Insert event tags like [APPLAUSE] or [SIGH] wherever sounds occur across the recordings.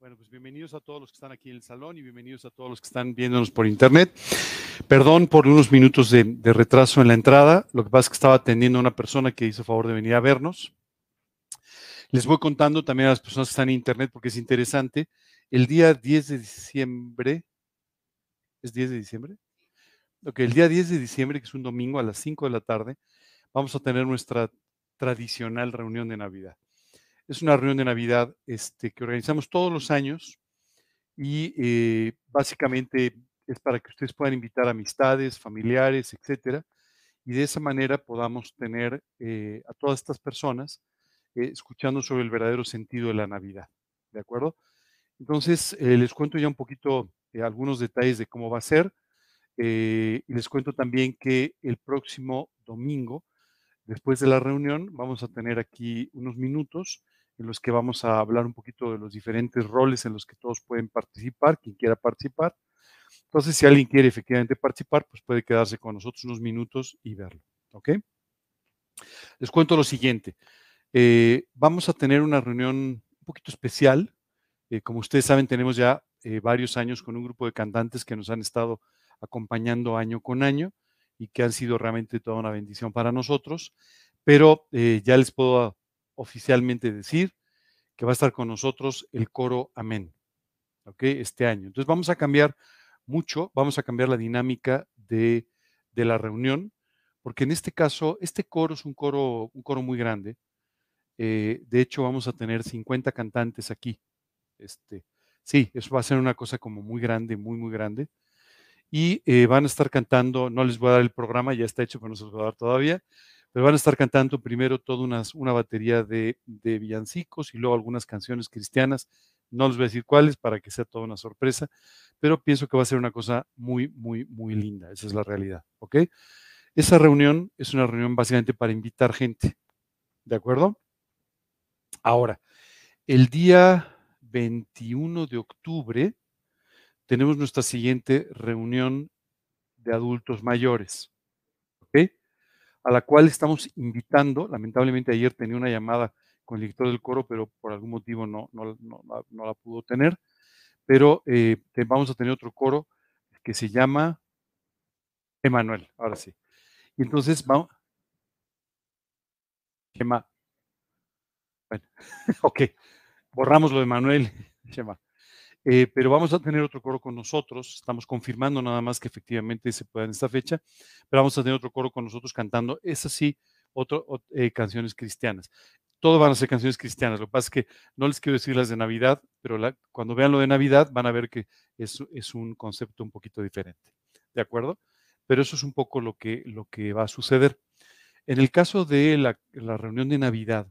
Bueno, pues bienvenidos a todos los que están aquí en el salón y bienvenidos a todos los que están viéndonos por internet. Perdón por unos minutos de, retraso en la entrada. Lo que pasa es que estaba atendiendo a una persona que hizo favor de venir a vernos. Les voy contando también a las personas que están en internet porque es interesante. El día 10 de diciembre, ¿es 10 de diciembre? Ok, el día 10 de diciembre, que es un domingo a las 5 de la tarde, vamos a tener nuestra tradicional reunión de Navidad. Es una reunión de Navidad este, que organizamos todos los años y eh, básicamente es para que ustedes puedan invitar amistades, familiares, etcétera, y de esa manera podamos tener eh, a todas estas personas eh, escuchando sobre el verdadero sentido de la Navidad. ¿De acuerdo? Entonces, les cuento ya un poquito algunos detalles de cómo va a ser. y les cuento también que el próximo domingo, después de la reunión, vamos a tener aquí unos minutos en los que vamos a hablar un poquito de los diferentes roles en los que todos pueden participar, quien quiera participar. Entonces, si alguien quiere efectivamente participar, pues puede quedarse con nosotros unos minutos y verlo. ¿Ok? Les cuento lo siguiente. Eh, vamos a tener una reunión un poquito especial. Eh, como ustedes saben, tenemos ya eh, varios años con un grupo de cantantes que nos han estado acompañando año con año y que han sido realmente toda una bendición para nosotros. Pero ya les puedo oficialmente decir que va a estar con nosotros el coro Amén, ¿ok? Este año. Entonces vamos a cambiar mucho, vamos a cambiar la dinámica de, la reunión, porque en este caso, este coro es un coro, un coro muy grande. Eh, de hecho, vamos a tener 50 cantantes aquí. Este, sí, eso va a ser una cosa como muy grande, muy, muy grande. Y eh, van a estar cantando, no les voy a dar el programa, ya está hecho, pero no se los voy a dar todavía pero van a estar cantando primero toda una, una batería de, de, villancicos y luego algunas canciones cristianas. No les voy a decir cuáles para que sea toda una sorpresa, pero pienso que va a ser una cosa muy, muy, muy linda. Esa es la realidad, ¿ok? Esa reunión es una reunión básicamente para invitar gente, ¿de acuerdo? Ahora, el día 21 de octubre tenemos nuestra siguiente reunión de adultos mayores. A la cual estamos invitando. Lamentablemente ayer tenía una llamada con el director del coro, pero por algún motivo no, no, no, la pudo tener. Pero eh, vamos a tener otro coro que se llama Emanuel, ahora sí. Y entonces vamos. Chema. Bueno, [LAUGHS] ok. Borramos lo de Manuel. [LAUGHS] Chema. Eh, pero vamos a tener otro coro con nosotros. Estamos confirmando nada más que efectivamente se pueda en esta fecha, pero vamos a tener otro coro con nosotros cantando, esas sí, otro, eh, canciones cristianas. Todo van a ser canciones cristianas. Lo que pasa es que no les quiero decir las de Navidad, pero cuando vean lo de Navidad van a ver que es, es un concepto un poquito diferente. ¿De acuerdo? Pero eso es un poco lo que, lo que va a suceder. En el caso de la reunión de Navidad,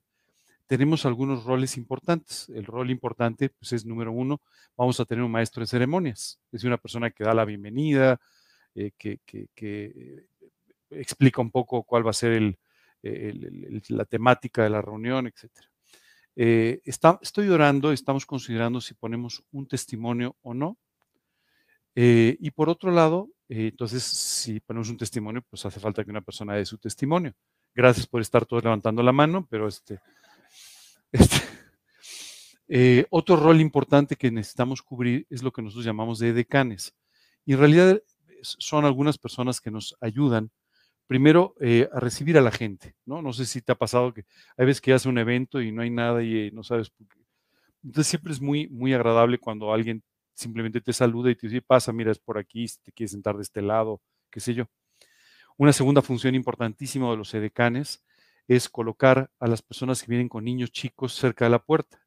tenemos algunos roles importantes. El rol importante pues, es número uno, vamos a tener un maestro de ceremonias, es una persona que da la bienvenida, eh, que, eh, explica un poco cuál va a ser la temática de la reunión, etc. Eh, estoy orando, estamos considerando si ponemos un testimonio o no. y por otro lado, entonces, si ponemos un testimonio, pues hace falta que una persona dé su testimonio. Gracias por estar todos levantando la mano, pero este, este, [LAUGHS] eh, otro rol importante que necesitamos cubrir es lo que nosotros llamamos de decanes. Y en realidad son algunas personas que nos ayudan, primero, eh, a recibir a la gente, ¿no? No sé si te ha pasado que hay veces que hace un evento y no hay nada y eh, no sabes por qué. Entonces siempre es muy, muy agradable cuando alguien simplemente te saluda y te dice, pasa, mira, es por aquí, si te quieres sentar de este lado, qué sé yo. Una segunda función importantísima de los edecanes es colocar a las personas que vienen con niños chicos cerca de la puerta.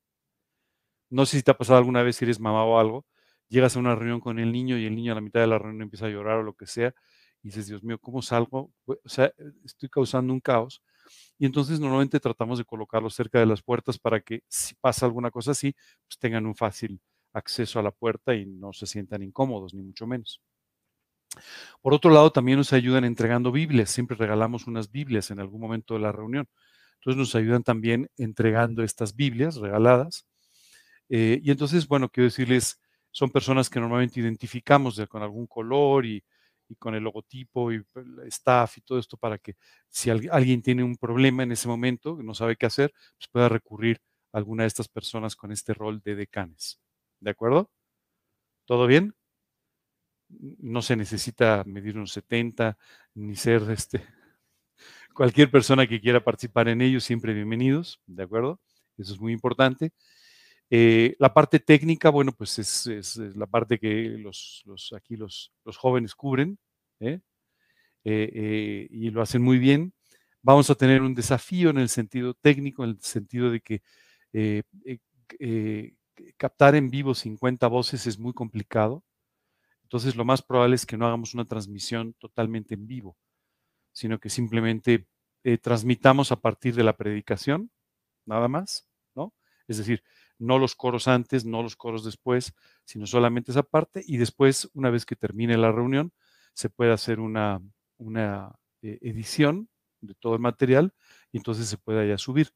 No sé si te ha pasado alguna vez si eres mamá o algo, llegas a una reunión con el niño y el niño a la mitad de la reunión empieza a llorar o lo que sea, y dices, Dios mío, ¿cómo salgo? O sea, estoy causando un caos. Y entonces normalmente tratamos de colocarlos cerca de las puertas para que si pasa alguna cosa así, pues tengan un fácil acceso a la puerta y no se sientan incómodos, ni mucho menos. Por otro lado, también nos ayudan entregando Biblias. Siempre regalamos unas Biblias en algún momento de la reunión. Entonces nos ayudan también entregando estas Biblias regaladas. Eh, y entonces, bueno, quiero decirles, son personas que normalmente identificamos con algún color y, con el logotipo y el staff y todo esto para que si alguien tiene un problema en ese momento, no sabe qué hacer, pues pueda recurrir a alguna de estas personas con este rol de decanes. ¿De acuerdo? ¿Todo bien? No se necesita medir unos 70, ni ser este. [LAUGHS] Cualquier persona que quiera participar en ello, siempre bienvenidos, ¿de acuerdo? Eso es muy importante. Eh, la parte técnica, bueno, pues es, la parte que los, aquí los, jóvenes cubren ¿eh? Eh, y lo hacen muy bien. Vamos a tener un desafío en el sentido técnico, en el sentido de que captar en vivo 50 voces es muy complicado. Entonces, lo más probable es que no hagamos una transmisión totalmente en vivo, sino que simplemente transmitamos a partir de la predicación, nada más, ¿no? Es decir, no los coros antes, no los coros después, sino solamente esa parte y después, una vez que termine la reunión, se puede hacer una, una eh, edición de todo el material y entonces se puede ya subir.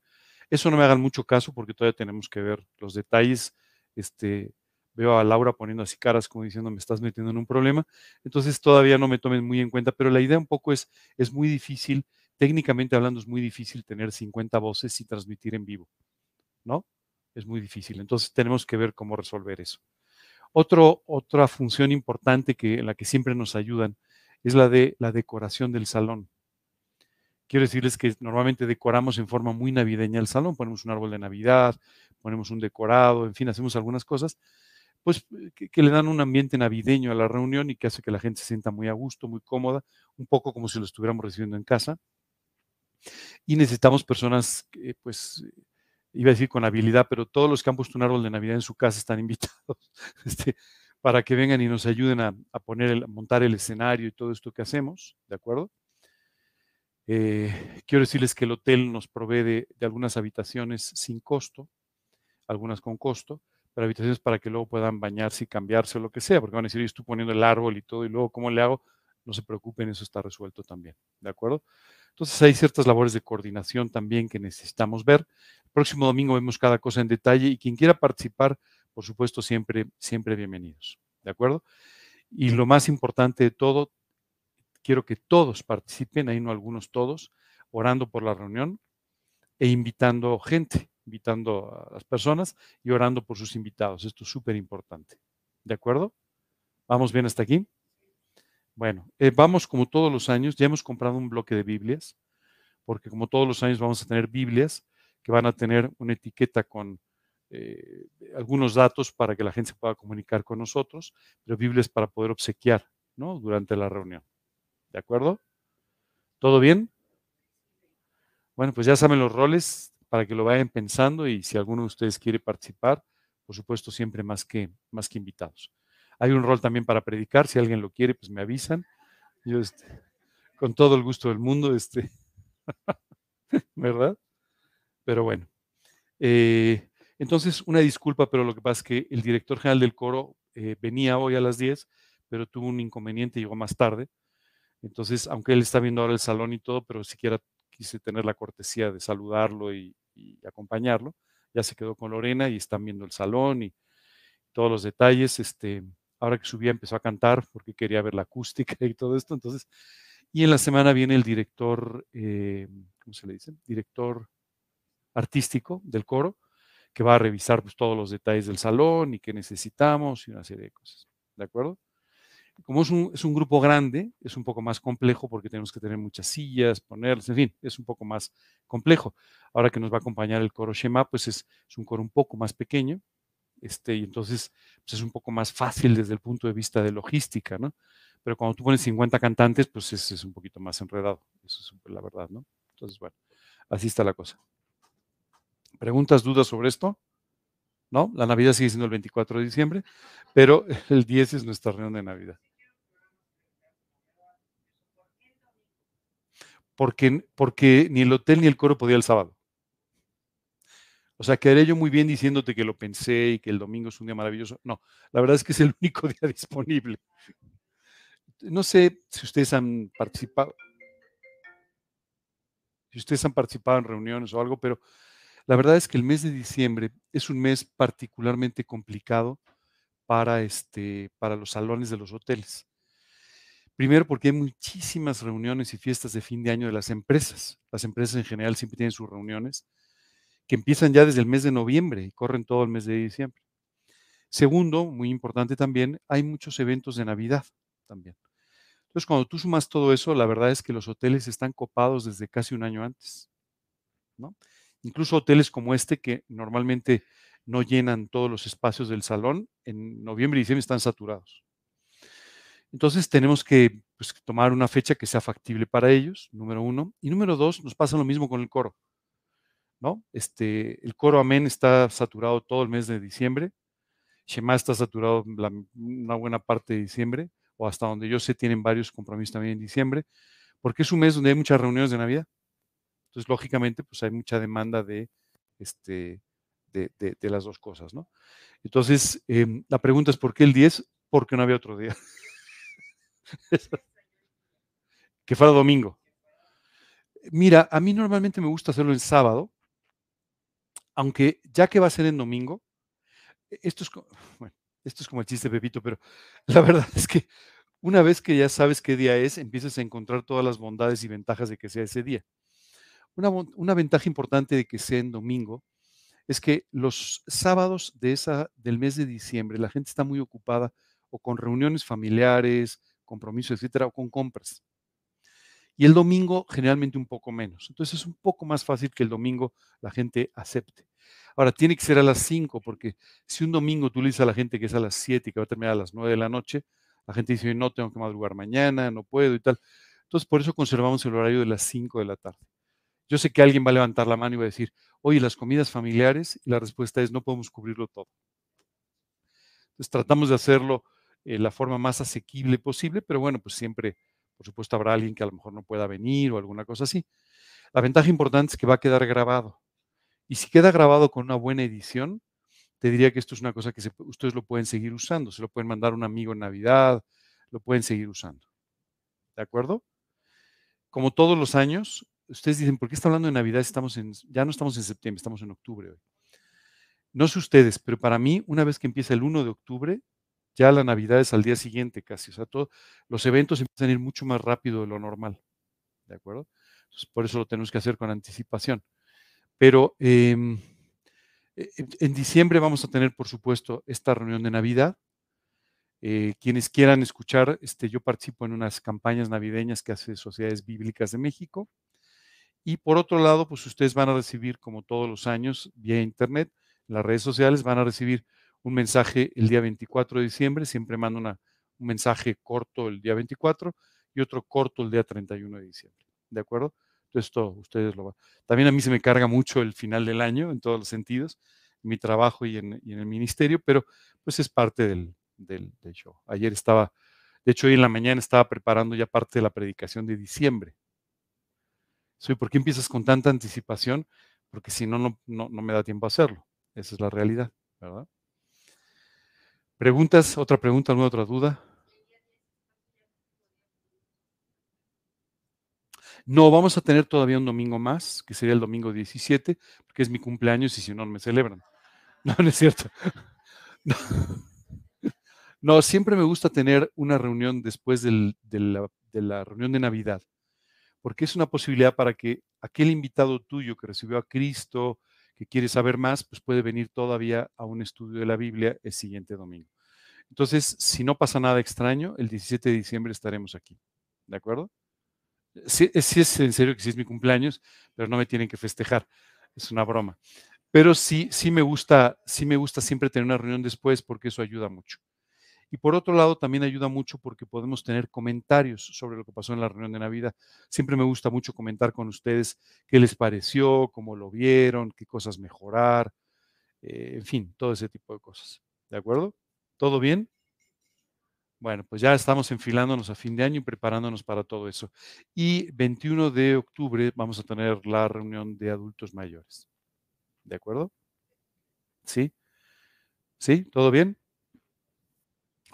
Eso no me hagan mucho caso porque todavía tenemos que ver los detalles. Este, veo a Laura poniendo así caras como diciendo me estás metiendo en un problema. Entonces todavía no me tomen muy en cuenta, pero la idea un poco es, es muy difícil, técnicamente hablando es muy difícil tener 50 voces y transmitir en vivo, ¿no? es muy difícil. Entonces tenemos que ver cómo resolver eso. Otro, otra función importante que, en la que siempre nos ayudan es la de la decoración del salón. Quiero decirles que normalmente decoramos en forma muy navideña el salón, ponemos un árbol de Navidad, ponemos un decorado, en fin, hacemos algunas cosas, pues que, que, le dan un ambiente navideño a la reunión y que hace que la gente se sienta muy a gusto, muy cómoda, un poco como si lo estuviéramos recibiendo en casa. Y necesitamos personas, pues, iba a decir con habilidad, pero todos los que han puesto un árbol de Navidad en su casa están [LAUGHS] invitados este, para que vengan y nos ayuden a, poner el, montar el escenario y todo esto que hacemos, ¿de acuerdo? Eh, quiero decirles que el hotel nos provee de, algunas habitaciones sin costo, algunas con costo, pero habitaciones para que luego puedan bañarse y cambiarse o lo que sea, porque van a decir, yo estoy poniendo el árbol y todo, y luego, ¿cómo le hago? No se preocupen, eso está resuelto también, ¿de acuerdo? Entonces hay ciertas labores de coordinación también que necesitamos ver. El próximo domingo vemos cada cosa en detalle y quien quiera participar, por supuesto, siempre, siempre bienvenidos. ¿De acuerdo? Y lo más importante de todo, quiero que todos participen, ahí no algunos todos, orando por la reunión e invitando gente, invitando a las personas y orando por sus invitados. Esto es súper importante. ¿De acuerdo? ¿Vamos bien hasta aquí? Bueno, eh, vamos como todos los años, ya hemos comprado un bloque de Biblias, porque como todos los años vamos a tener Biblias que van a tener una etiqueta con eh, algunos datos para que la gente se pueda comunicar con nosotros, pero Biblias para poder obsequiar ¿no? durante la reunión. ¿De acuerdo? ¿Todo bien? Bueno, pues ya saben los roles para que lo vayan pensando y si alguno de ustedes quiere participar, por supuesto, siempre más que, más que invitados. Hay un rol también para predicar, si alguien lo quiere, pues me avisan. Yo, este, con todo el gusto del mundo, este, [LAUGHS] ¿verdad? Pero bueno. Eh, entonces, una disculpa, pero lo que pasa es que el director general del coro eh, venía hoy a las 10, pero tuvo un inconveniente, llegó más tarde. Entonces, aunque él está viendo ahora el salón y todo, pero siquiera quise tener la cortesía de saludarlo y, y acompañarlo. Ya se quedó con Lorena y están viendo el salón y todos los detalles. Este, ahora que subía empezó a cantar porque quería ver la acústica [LAUGHS] y todo esto. Entonces, y en la semana viene el director, eh, ¿cómo se le dice? Director artístico del coro, que va a revisar pues, todos los detalles del salón y qué necesitamos y una serie de cosas. ¿De acuerdo? Como es un, grupo grande, es un poco más complejo porque tenemos que tener muchas sillas, ponerlas, en fin, es un poco más complejo. Ahora que nos va a acompañar el coro Shema, pues es, es un coro un poco más pequeño, este, y entonces pues, es un poco más fácil desde el punto de vista de logística, ¿no? Pero cuando tú pones 50 cantantes, pues es, es un poquito más enredado, eso es la verdad, ¿no? Entonces, bueno, así está la cosa. ¿Preguntas, dudas sobre esto? ¿No? La Navidad sigue siendo el 24 de diciembre, pero [LAUGHS] el 10 es nuestra reunión de Navidad. Porque, porque ni el hotel ni el coro podía el sábado. O sea, quedaré yo muy bien diciéndote que lo pensé y que el domingo es un día maravilloso. No, la verdad es que es el [LAUGHS] único día disponible. No sé si ustedes han participado, si ustedes han participado en reuniones o algo, pero la verdad es que el mes de diciembre es un mes particularmente complicado para, este, para los salones de los hoteles. Primero porque hay muchísimas reuniones y fiestas de fin de año de las empresas. Las empresas en general siempre tienen sus reuniones que empiezan ya desde el mes de noviembre y corren todo el mes de diciembre. Segundo, muy importante también, hay muchos eventos de Navidad también. Entonces, cuando tú sumas todo eso, la verdad es que los hoteles están copados desde casi un año antes. ¿no? Incluso hoteles como este, que normalmente no llenan todos los espacios del salón, en noviembre y diciembre están saturados. Entonces tenemos que pues, tomar una fecha que sea factible para ellos, número uno. Y número dos, nos pasa lo mismo con el coro. ¿no? Este, el coro Amén está saturado todo el mes de diciembre. Shema está saturado una buena parte de diciembre o hasta donde yo sé tienen varios compromisos también en diciembre, porque es un mes donde hay muchas reuniones de Navidad. Entonces, lógicamente, pues hay mucha demanda de, este, de, las dos cosas, ¿no? Entonces, em, la pregunta es, ¿por qué el 10? Porque no había otro día. [LAUGHS] que fuera domingo. Mira, a mí normalmente me gusta hacerlo el sábado, aunque ya que va a ser en domingo, e, esto es, [SIGHS] bueno, esto es como el chiste Pepito, pero [LAUGHS] la verdad es que una vez que ya sabes qué día es, empiezas a encontrar todas las bondades y ventajas de que sea ese día. Una, una ventaja importante de que sea en domingo es que los sábados de esa, del mes de diciembre la gente está muy ocupada o con reuniones familiares, compromisos, etcétera, o con compras. Y el domingo generalmente un poco menos. Entonces es un poco más fácil que el domingo la gente acepte. Ahora, tiene que ser a las 5, porque si un domingo tú le dices a la gente que es a las 7 y que va a terminar a las 9 de la noche, la gente dice, no, tengo que madrugar mañana, no puedo y tal. Entonces, por eso conservamos el horario de las 5 de la tarde. Yo sé que alguien va a levantar la mano y va a decir, oye, las comidas familiares, y la respuesta es, no podemos cubrirlo todo. Entonces, tratamos de hacerlo de la forma más asequible posible, pero bueno, pues siempre, por supuesto, habrá alguien que a lo mejor no pueda venir o alguna cosa así. La ventaja importante es que va a quedar grabado. Y si queda grabado con una buena edición, te diría que esto es una cosa que ustedes lo pueden seguir usando. Se lo pueden mandar a un amigo en Navidad, lo pueden seguir usando. ¿De acuerdo? Como todos los años, ustedes dicen, ¿por qué está hablando de Navidad? Estamos en, ya no estamos en septiembre, estamos en octubre. No sé ustedes, pero para mí, una vez que empieza el 1 de octubre, ya la Navidad es al día siguiente casi. O sea, los eventos empiezan a ir mucho más rápido de lo normal. ¿De acuerdo? Entonces, por eso lo tenemos que hacer con anticipación. Pero em, e, en diciembre vamos a tener, por supuesto, esta reunión de Navidad. Eh, quienes quieran escuchar, este, yo participo en unas campañas navideñas que hace Sociedades Bíblicas de México. Y por otro lado, pues ustedes van a recibir, como todos los años, vía internet, en las redes sociales, van a recibir un mensaje el día 24 de diciembre. Siempre mando una, un mensaje corto el día 24 y otro corto el día 31 de diciembre. ¿De acuerdo? Esto ustedes lo van. También a mí se me carga mucho el final del año en todos los sentidos, en mi trabajo y en, el ministerio, pero pues es parte del, del, show. Ayer estaba, de hecho hoy en la mañana estaba preparando ya parte de la predicación de diciembre. Soy, ¿por qué empiezas con tanta anticipación? Porque si no, no, no, no me da tiempo a hacerlo. Esa es la realidad, ¿verdad? ¿Preguntas? ¿Otra pregunta? ¿Alguna otra duda? No, vamos a tener todavía un domingo más, que sería el domingo 17, porque es mi cumpleaños y si no, me celebran. [LAUGHS] No, no es cierto. [LAUGHS] No, siempre me gusta tener una reunión después de, la, de la reunión de Navidad, porque es una posibilidad para que aquel invitado tuyo que recibió a Cristo, que quiere saber más, pues puede venir todavía a un estudio de la Biblia el siguiente domingo. Entonces, si no pasa nada extraño, el 17 de diciembre estaremos aquí. ¿De acuerdo? Sí, es en serio que sí es mi cumpleaños, pero no me tienen que festejar. Es una broma. Pero sí, sí me gusta, sí me gusta siempre tener una reunión después porque eso ayuda mucho. Y por otro lado, también ayuda mucho porque podemos tener comentarios sobre lo que pasó en la reunión de Navidad. Siempre me gusta mucho comentar con ustedes qué les pareció, cómo lo vieron, qué cosas mejorar, eh, en fin, todo ese tipo de cosas. ¿De acuerdo? ¿Todo bien? Bueno, pues ya estamos enfilándonos a fin de año y preparándonos para todo eso. Y 21 de octubre vamos a tener la reunión de adultos mayores. ¿De acuerdo? ¿Sí? ¿Sí? ¿Todo bien?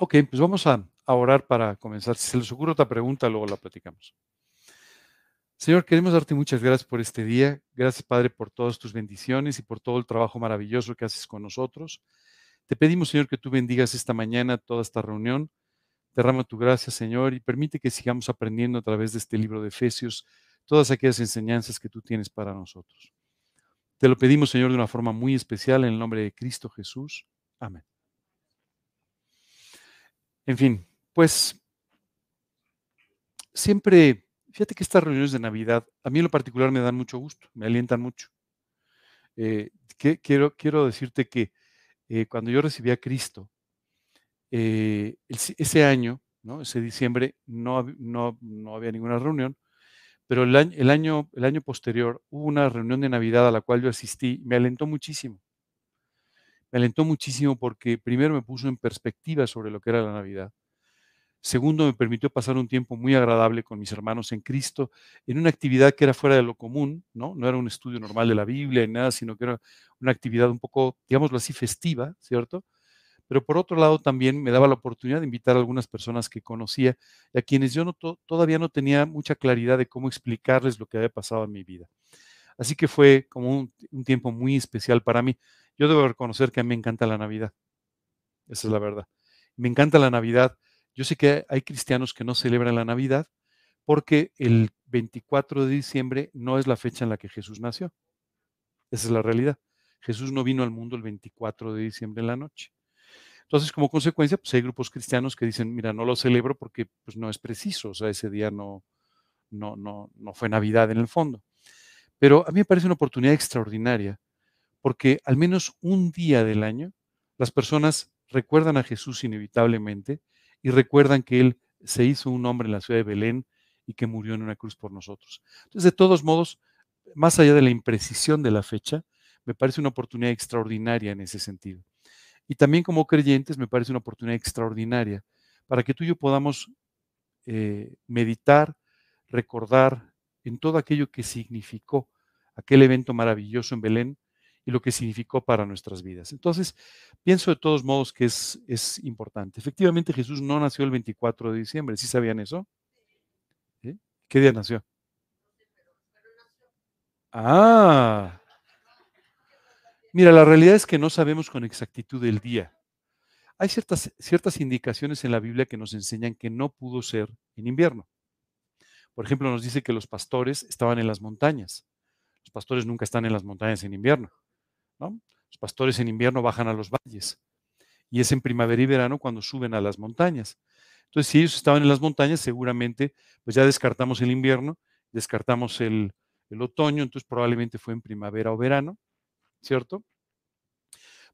Ok, pues vamos a, orar para comenzar. Si se les ocurre otra pregunta, luego la platicamos. Señor, queremos darte muchas gracias por este día. Gracias, Padre, por todas tus bendiciones y por todo el trabajo maravilloso que haces con nosotros. Te pedimos, Señor, que tú bendigas esta mañana toda esta reunión Derrama tu gracia, Señor, y permite que sigamos aprendiendo a través de este libro de Efesios todas aquellas enseñanzas que tú tienes para nosotros. Te lo pedimos, Señor, de una forma muy especial en el nombre de Cristo Jesús. Amén. En fin, pues siempre, fíjate que estas reuniones de Navidad, a mí en lo particular me dan mucho gusto, me alientan mucho. Eh, quiero, quiero decirte que eh, cuando yo recibí a Cristo, eh, ese año, ese diciembre, no, no, no había ninguna reunión, pero el año, el, año, el año posterior hubo una reunión de Navidad a la cual yo asistí, me alentó muchísimo. Me alentó muchísimo porque primero me puso en perspectiva sobre lo que era la Navidad. Segundo, me permitió pasar un tiempo muy agradable con mis hermanos en Cristo, en una actividad que era fuera de lo común, ¿no? No era un estudio normal de la Biblia ni nada, sino que era una actividad un poco, digámoslo así, festiva, ¿cierto? pero por otro lado también me daba la oportunidad de invitar a algunas personas que conocía y a quienes yo no todavía no tenía mucha claridad de cómo explicarles lo que había pasado en mi vida. Así que fue como un, tiempo muy especial para mí. Yo debo reconocer que a mí me encanta la Navidad. Esa es la verdad. Me encanta la Navidad. Yo sé que hay cristianos que no celebran la Navidad porque el 24 de diciembre no es la fecha en la que Jesús nació. Esa es la realidad. Jesús no vino al mundo el 24 de diciembre en la noche. Entonces, como consecuencia, pues hay grupos cristianos que dicen, mira, no lo celebro porque pues, no es preciso, o sea, ese día no, no, no, no fue Navidad en el fondo. Pero a mí me parece una oportunidad extraordinaria, porque al menos un día del año las personas recuerdan a Jesús inevitablemente y recuerdan que Él se hizo un hombre en la ciudad de Belén y que murió en una cruz por nosotros. Entonces, de todos modos, más allá de la imprecisión de la fecha, me parece una oportunidad extraordinaria en ese sentido. Y también como creyentes me parece una oportunidad extraordinaria para que tú y yo podamos eh, meditar, recordar en todo aquello que significó aquel evento maravilloso en Belén y lo que significó para nuestras vidas. Entonces, pienso de todos modos que es, es importante. Efectivamente, Jesús no nació el 24 de diciembre, ¿sí sabían eso? ¿Qué día nació? Ah, Mira, la realidad es que no sabemos con exactitud el día. Hay ciertas, ciertas indicaciones en la Biblia que nos enseñan que no pudo ser en invierno. Por ejemplo, nos dice que los pastores estaban en las montañas. Los pastores nunca están en las montañas en invierno. Los pastores en invierno bajan a los valles. Y es en primavera y verano cuando suben a las montañas. Entonces, si ellos estaban en las montañas, seguramente, pues ya descartamos el invierno, descartamos el, el otoño, entonces probablemente fue en primavera o verano. ¿cierto?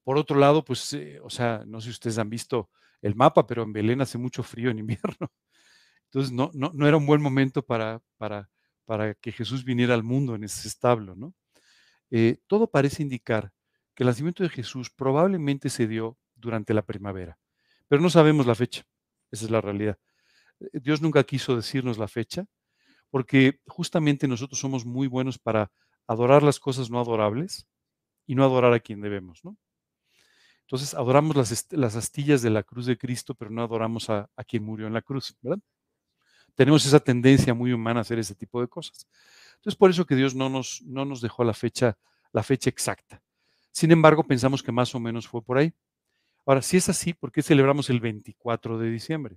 Por otro lado, pues, eh, o sea, no sé si ustedes han visto el mapa, pero en Belén hace mucho frío en invierno. Entonces, no, no, no era un buen momento para, para, para, que Jesús viniera al mundo en ese establo, ¿no? Eh, todo parece indicar que el nacimiento de Jesús probablemente se dio durante la primavera, pero no sabemos la fecha. Esa es la realidad. Eh, Dios nunca quiso decirnos la fecha, porque justamente nosotros somos muy buenos para adorar las cosas no adorables y no adorar a quien debemos, ¿no? Entonces adoramos las, las astillas de la cruz de Cristo, pero no adoramos a, quien murió en la cruz, ¿verdad? Tenemos esa tendencia muy humana a hacer ese tipo de cosas. Entonces, por eso que Dios no nos, no nos dejó la fecha, la fecha exacta. Sin embargo, pensamos que más o menos fue por ahí. Ahora, si es así, ¿por qué celebramos el 24 de diciembre?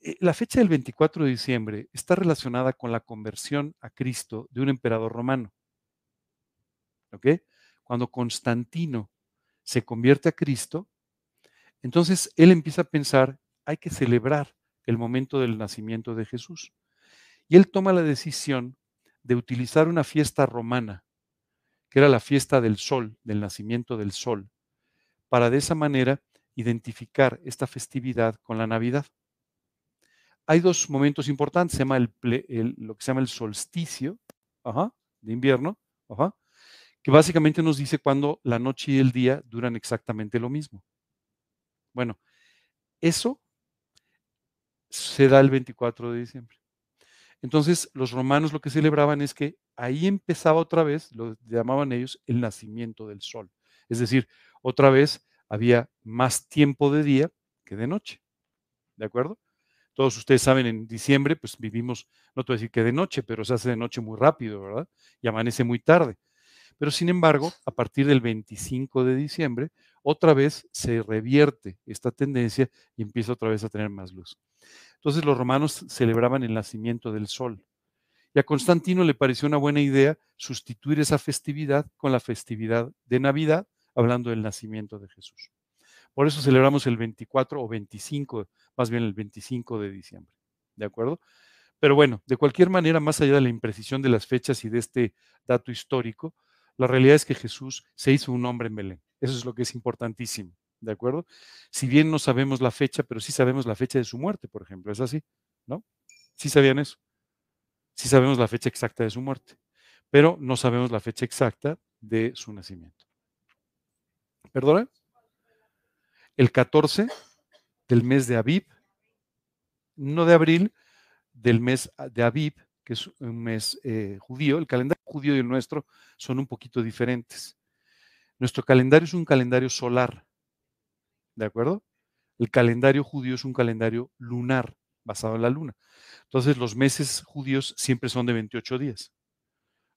Eh, la fecha del 24 de diciembre está relacionada con la conversión a Cristo de un emperador romano. ¿Ok? cuando Constantino se convierte a Cristo, entonces él empieza a pensar, hay que celebrar el momento del nacimiento de Jesús. Y él toma la decisión de utilizar una fiesta romana, que era la fiesta del sol, del nacimiento del sol, para de esa manera identificar esta festividad con la Navidad. Hay dos momentos importantes, se llama el, lo que se llama el solsticio de invierno, que básicamente nos dice cuando la noche y el día duran exactamente lo mismo. Bueno, eso se da el 24 de diciembre. Entonces, los romanos lo que celebraban es que ahí empezaba otra vez, lo llamaban ellos, el nacimiento del sol. Es decir, otra vez había más tiempo de día que de noche. ¿De acuerdo? Todos ustedes saben, en diciembre, pues vivimos, no te voy a decir que de noche, pero se hace de noche muy rápido, ¿verdad? Y amanece muy tarde. Pero sin embargo, a partir del 25 de diciembre, otra vez se revierte esta tendencia y empieza otra vez a tener más luz. Entonces los romanos celebraban el nacimiento del sol. Y a Constantino le pareció una buena idea sustituir esa festividad con la festividad de Navidad, hablando del nacimiento de Jesús. Por eso celebramos el 24 o 25, más bien el 25 de diciembre. ¿De acuerdo? Pero bueno, de cualquier manera, más allá de la imprecisión de las fechas y de este dato histórico, la realidad es que Jesús se hizo un hombre en Belén. Eso es lo que es importantísimo. ¿De acuerdo? Si bien no sabemos la fecha, pero sí sabemos la fecha de su muerte, por ejemplo. ¿Es así? ¿No? ¿Sí sabían eso? Sí sabemos la fecha exacta de su muerte, pero no sabemos la fecha exacta de su nacimiento. ¿Perdona? El 14 del mes de Aviv, no de abril, del mes de Aviv, que es un mes eh, judío. El calendario judío y el nuestro son un poquito diferentes. Nuestro calendario es un calendario solar, ¿de acuerdo? El calendario judío es un calendario lunar, basado en la luna. Entonces, los meses judíos siempre son de 28 días.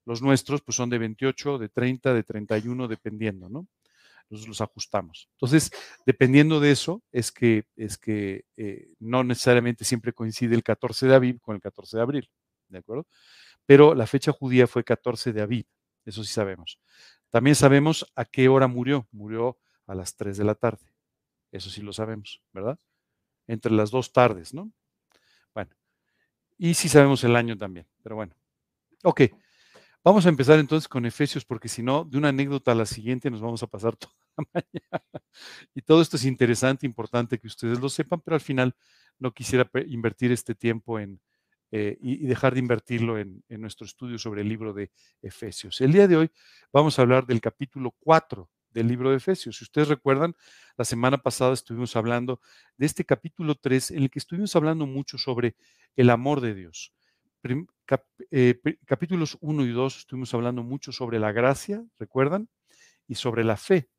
Los nuestros, pues son de 28, de 30, de 31, dependiendo, ¿no? Nosotros los ajustamos. Entonces, dependiendo de eso, es que, es que eh, no necesariamente siempre coincide el 14 de Aviv con el 14 de abril, ¿de acuerdo? Pero la fecha judía fue 14 de Aviv, eso sí sabemos. También sabemos a qué hora murió. Murió a las 3 de la tarde. Eso sí lo sabemos, ¿verdad? Entre las dos tardes, ¿no? Bueno, y sí sabemos el año también, pero bueno. Ok, vamos a empezar entonces con Efesios, porque si no, de una anécdota a la siguiente nos vamos a pasar [LAUGHS] toda la mañana. Y todo esto es interesante, importante que ustedes lo sepan, pero al final no quisiera invertir este tiempo en, eh, y, dejar de invertirlo en, en, nuestro estudio sobre el libro de Efesios. El día de hoy vamos a hablar del capítulo 4 del libro de Efesios. Si ustedes recuerdan, la semana pasada estuvimos hablando de este capítulo 3 en el que estuvimos hablando mucho sobre el amor de Dios. Eh, capítulos 1 y 2 estuvimos hablando mucho sobre la gracia, ¿recuerdan? Y sobre la fe.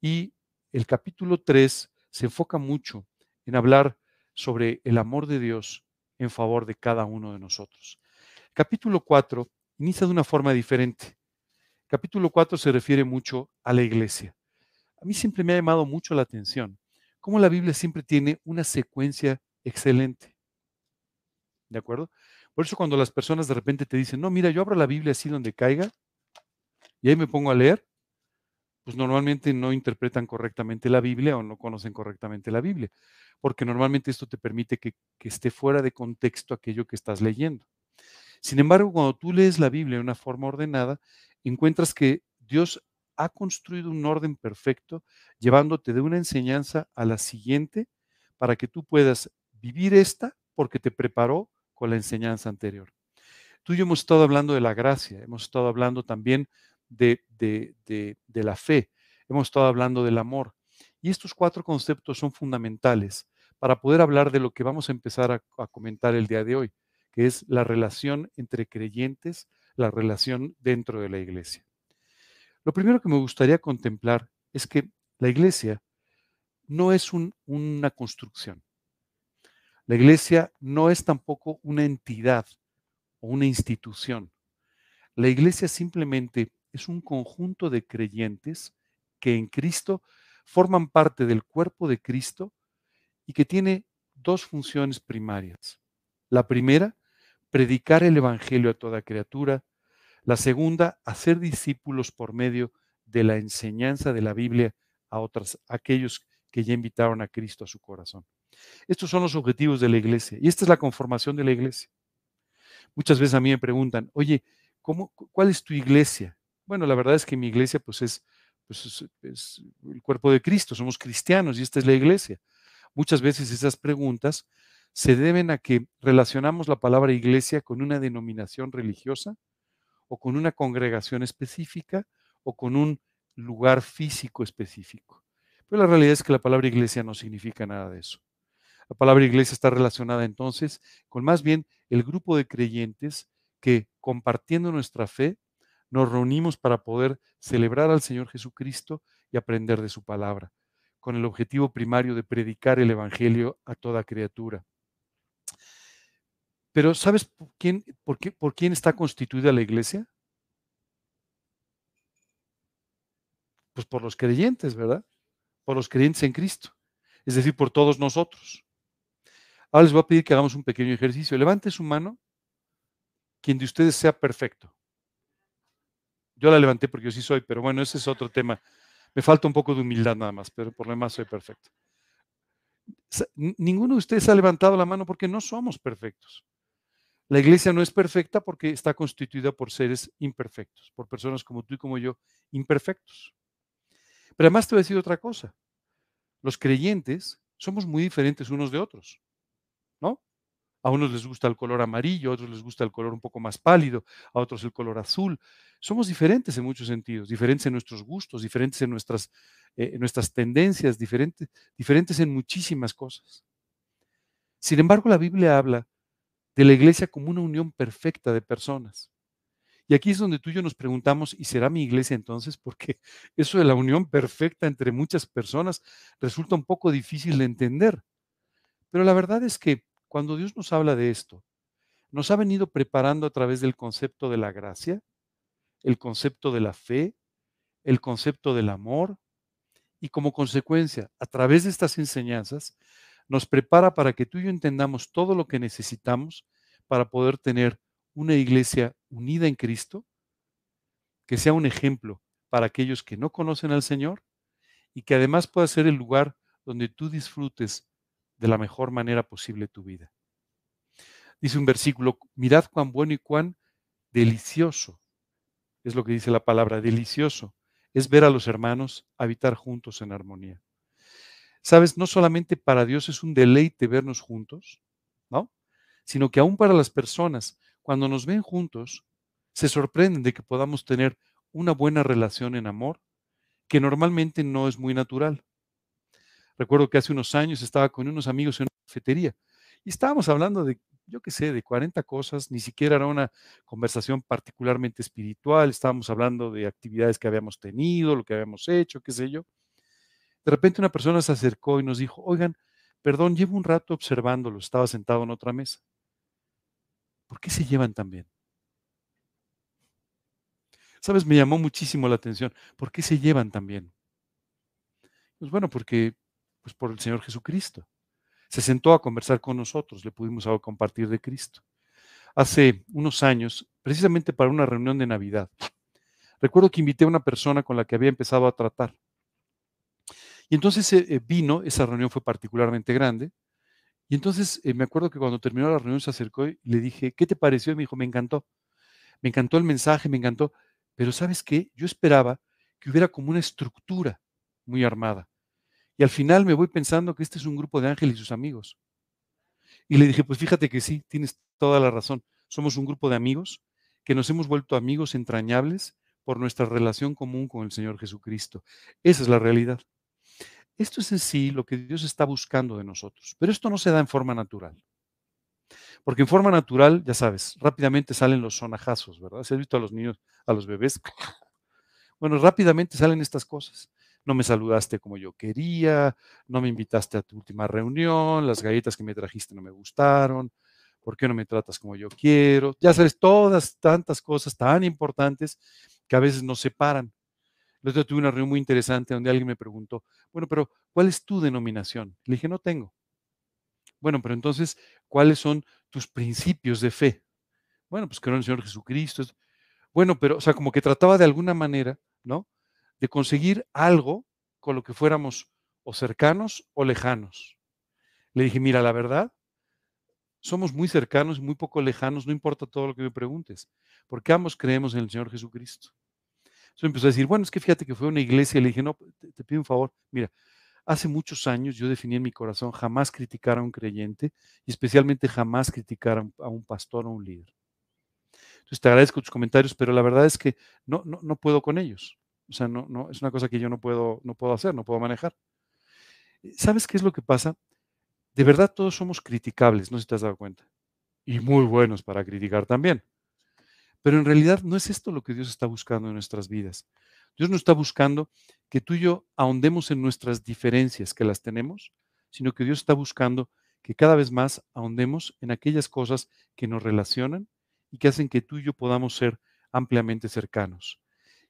Y el capítulo 3 se enfoca mucho en hablar sobre el amor de Dios en favor de cada uno de nosotros. Capítulo 4 inicia de una forma diferente. Capítulo 4 se refiere mucho a la iglesia. A mí siempre me ha llamado mucho la atención cómo la Biblia siempre tiene una secuencia excelente. ¿De acuerdo? Por eso cuando las personas de repente te dicen, no, mira, yo abro la Biblia así donde caiga y ahí me pongo a leer, pues normalmente no interpretan correctamente la Biblia o no conocen correctamente la Biblia, porque normalmente esto te permite que, que esté fuera de contexto aquello que estás leyendo. Sin embargo, cuando tú lees la Biblia de una forma ordenada, encuentras que Dios ha construido un orden perfecto, llevándote de una enseñanza a la siguiente para que tú puedas vivir esta porque te preparó con la enseñanza anterior. Tú y yo hemos estado hablando de la gracia, hemos estado hablando también de, de, la fe, hemos estado hablando del amor. Y estos cuatro conceptos son fundamentales para poder hablar de lo que vamos a empezar a comentar el día de hoy, que es la relación entre creyentes, la relación dentro de la iglesia. Lo primero que me gustaría contemplar es que la iglesia no es una construcción. La iglesia no es tampoco una entidad o una institución. La iglesia simplemente es un conjunto de creyentes que en Cristo forman parte del cuerpo de Cristo y que tiene dos funciones primarias. La primera predicar el Evangelio a toda criatura. La segunda, hacer discípulos por medio de la enseñanza de la Biblia a otros, aquellos que ya invitaron a Cristo a su corazón. Estos son los objetivos de la iglesia y esta es la conformación de la iglesia. Muchas veces a mí me preguntan, oye, ¿cómo, ¿cuál es tu iglesia? Bueno, la verdad es que mi iglesia pues es, pues es el cuerpo de Cristo, somos cristianos y esta es la iglesia. Muchas veces esas preguntas se deben a que relacionamos la palabra iglesia con una denominación religiosa o con una congregación específica o con un lugar físico específico. Pero la realidad es que la palabra iglesia no significa nada de eso. La palabra iglesia está relacionada entonces con más bien el grupo de creyentes que compartiendo nuestra fe nos reunimos para poder celebrar al Señor Jesucristo y aprender de su palabra, con el objetivo primario de predicar el Evangelio a toda criatura. Pero ¿sabes por quién, por, qué, por quién está constituida la iglesia? Pues por los creyentes, ¿verdad? Por los creyentes en Cristo. Es decir, por todos nosotros. Ahora les voy a pedir que hagamos un pequeño ejercicio. Levante su mano quien de ustedes sea perfecto. Yo la levanté porque yo sí soy, pero bueno, ese es otro tema. Me falta un poco de humildad nada más, pero por lo demás soy perfecto. Ninguno de ustedes ha levantado la mano porque no somos perfectos. La iglesia no es perfecta porque está constituida por seres imperfectos, por personas como tú y como yo, imperfectos. Pero además te voy a decir otra cosa. Los creyentes somos muy diferentes unos de otros, ¿no? A unos les gusta el color amarillo, a otros les gusta el color un poco más pálido, a otros el color azul. Somos diferentes en muchos sentidos, diferentes en nuestros gustos, diferentes en nuestras, eh, tendencias, diferentes en muchísimas cosas. Sin embargo, la Biblia habla de la iglesia como una unión perfecta de personas. Y aquí es donde tú y yo nos preguntamos, ¿y será mi iglesia entonces? Porque [LAUGHS] eso de la unión perfecta entre muchas personas resulta un poco difícil de entender. Pero la verdad es que cuando Dios nos habla de esto, nos ha venido preparando a través del concepto de la gracia, el concepto de la fe, el concepto del amor, y como consecuencia, a través de estas enseñanzas, nos prepara para que tú y yo entendamos todo lo que necesitamos para poder tener una iglesia unida en Cristo, que sea un ejemplo para aquellos que no conocen al Señor y que además pueda ser el lugar donde tú disfrutes de la mejor manera posible tu vida. Dice un versículo, mirad cuán bueno y cuán delicioso, es lo que dice la palabra, delicioso, es ver a los hermanos habitar juntos en armonía. Sabes, no solamente para Dios es un deleite vernos juntos, ¿no? Sino que aún para las personas, cuando nos ven juntos, se sorprenden de que podamos tener una buena relación en amor, que normalmente no es muy natural. Recuerdo que hace unos años estaba con unos amigos en una cafetería y estábamos hablando de, yo qué sé, de 40 cosas, ni siquiera era una conversación particularmente espiritual, estábamos hablando de actividades que habíamos tenido, lo que habíamos hecho, qué sé yo. De repente una persona se acercó y nos dijo, oigan, perdón, llevo un rato observándolo, estaba sentado en otra mesa. ¿Por qué se llevan tan bien? Sabes, me llamó muchísimo la atención. ¿Por qué se llevan tan bien? Pues bueno, porque pues por el Señor Jesucristo. Se sentó a conversar con nosotros, le pudimos compartir de Cristo. Hace unos años, precisamente para una reunión de Navidad, recuerdo que invité a una persona con la que había empezado a tratar. Y entonces eh, eh, vino, esa reunión fue particularmente grande, y entonces eh, me acuerdo que cuando terminó la reunión se acercó y le dije, ¿qué te pareció? Y me dijo, me encantó. Me encantó el mensaje, me encantó. Pero ¿sabes qué? Yo esperaba que hubiera como una estructura muy armada. Y al final me voy pensando que este es un grupo de ángeles y sus amigos. Y le dije, pues fíjate que sí, tienes toda la razón. Somos un grupo de amigos que nos hemos vuelto amigos entrañables por nuestra relación común con el Señor Jesucristo. Esa es la realidad. Esto es en sí lo que Dios está buscando de nosotros, pero esto no se da en forma natural. Porque en forma natural, ya sabes, rápidamente salen los sonajazos, ¿verdad? ¿Se has visto a los niños, a los bebés? [LAUGHS] Bueno, rápidamente salen estas cosas no me saludaste como yo quería, no me invitaste a tu última reunión, las galletas que me trajiste no me gustaron, ¿por qué no me tratas como yo quiero? Ya sabes, todas tantas cosas tan importantes que a veces nos separan. El otro tuve una reunión muy interesante donde alguien me preguntó, bueno, pero ¿cuál es tu denominación? Le dije, no tengo. Bueno, pero entonces, ¿cuáles son tus principios de fe? Bueno, pues creo en el Señor Jesucristo. Bueno, pero, o sea, como que trataba de alguna manera, ¿no? de conseguir algo con lo que fuéramos o cercanos o lejanos. Le dije, mira, la verdad, somos muy cercanos y muy poco lejanos, no importa todo lo que me preguntes, porque ambos creemos en el Señor Jesucristo. Entonces empezó a decir, bueno, es que fíjate que fue una iglesia, le dije, no, te, pido un favor, mira, hace muchos años yo definí en mi corazón jamás criticar a un creyente y especialmente jamás criticar a un, pastor o un líder. Entonces te agradezco tus comentarios, pero la verdad es que no, no, no puedo con ellos. O sea, no, no, es una cosa que yo no puedo, no puedo hacer, no puedo manejar. Eh, ¿Sabes qué es lo que pasa? De verdad todos somos criticables, no sé si te has dado cuenta. Y muy buenos para criticar también. Pero en realidad no es esto lo que Dios está buscando en nuestras vidas. Dios no está buscando que tú y yo ahondemos en nuestras diferencias, que las tenemos, sino que Dios está buscando que cada vez más ahondemos en aquellas cosas que nos relacionan y que hacen que tú y yo podamos ser ampliamente cercanos.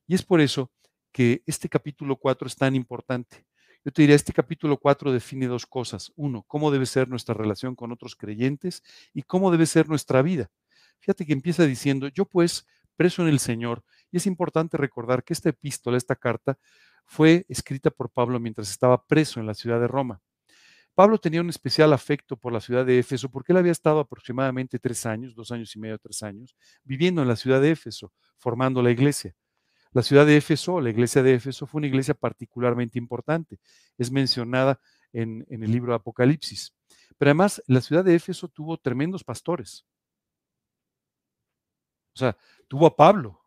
Y es por eso que este capítulo 4 es tan importante. Yo te diría, este capítulo 4 define dos cosas. Uno, cómo debe ser nuestra relación con otros creyentes y cómo debe ser nuestra vida. Fíjate que empieza diciendo, yo pues, preso en el Señor, Y es importante recordar que esta epístola, esta carta, fue escrita por Pablo mientras estaba preso en la ciudad de Roma. Pablo tenía un especial afecto por la ciudad de Éfeso porque él había estado aproximadamente tres años, dos años y medio, tres años, viviendo en la ciudad de Éfeso, formando la iglesia. La ciudad de Éfeso, la iglesia de Éfeso, fue una iglesia particularmente importante. Es mencionada en, en el libro de Apocalipsis. Pero además, la ciudad de Éfeso tuvo tremendos pastores. O sea, tuvo a Pablo,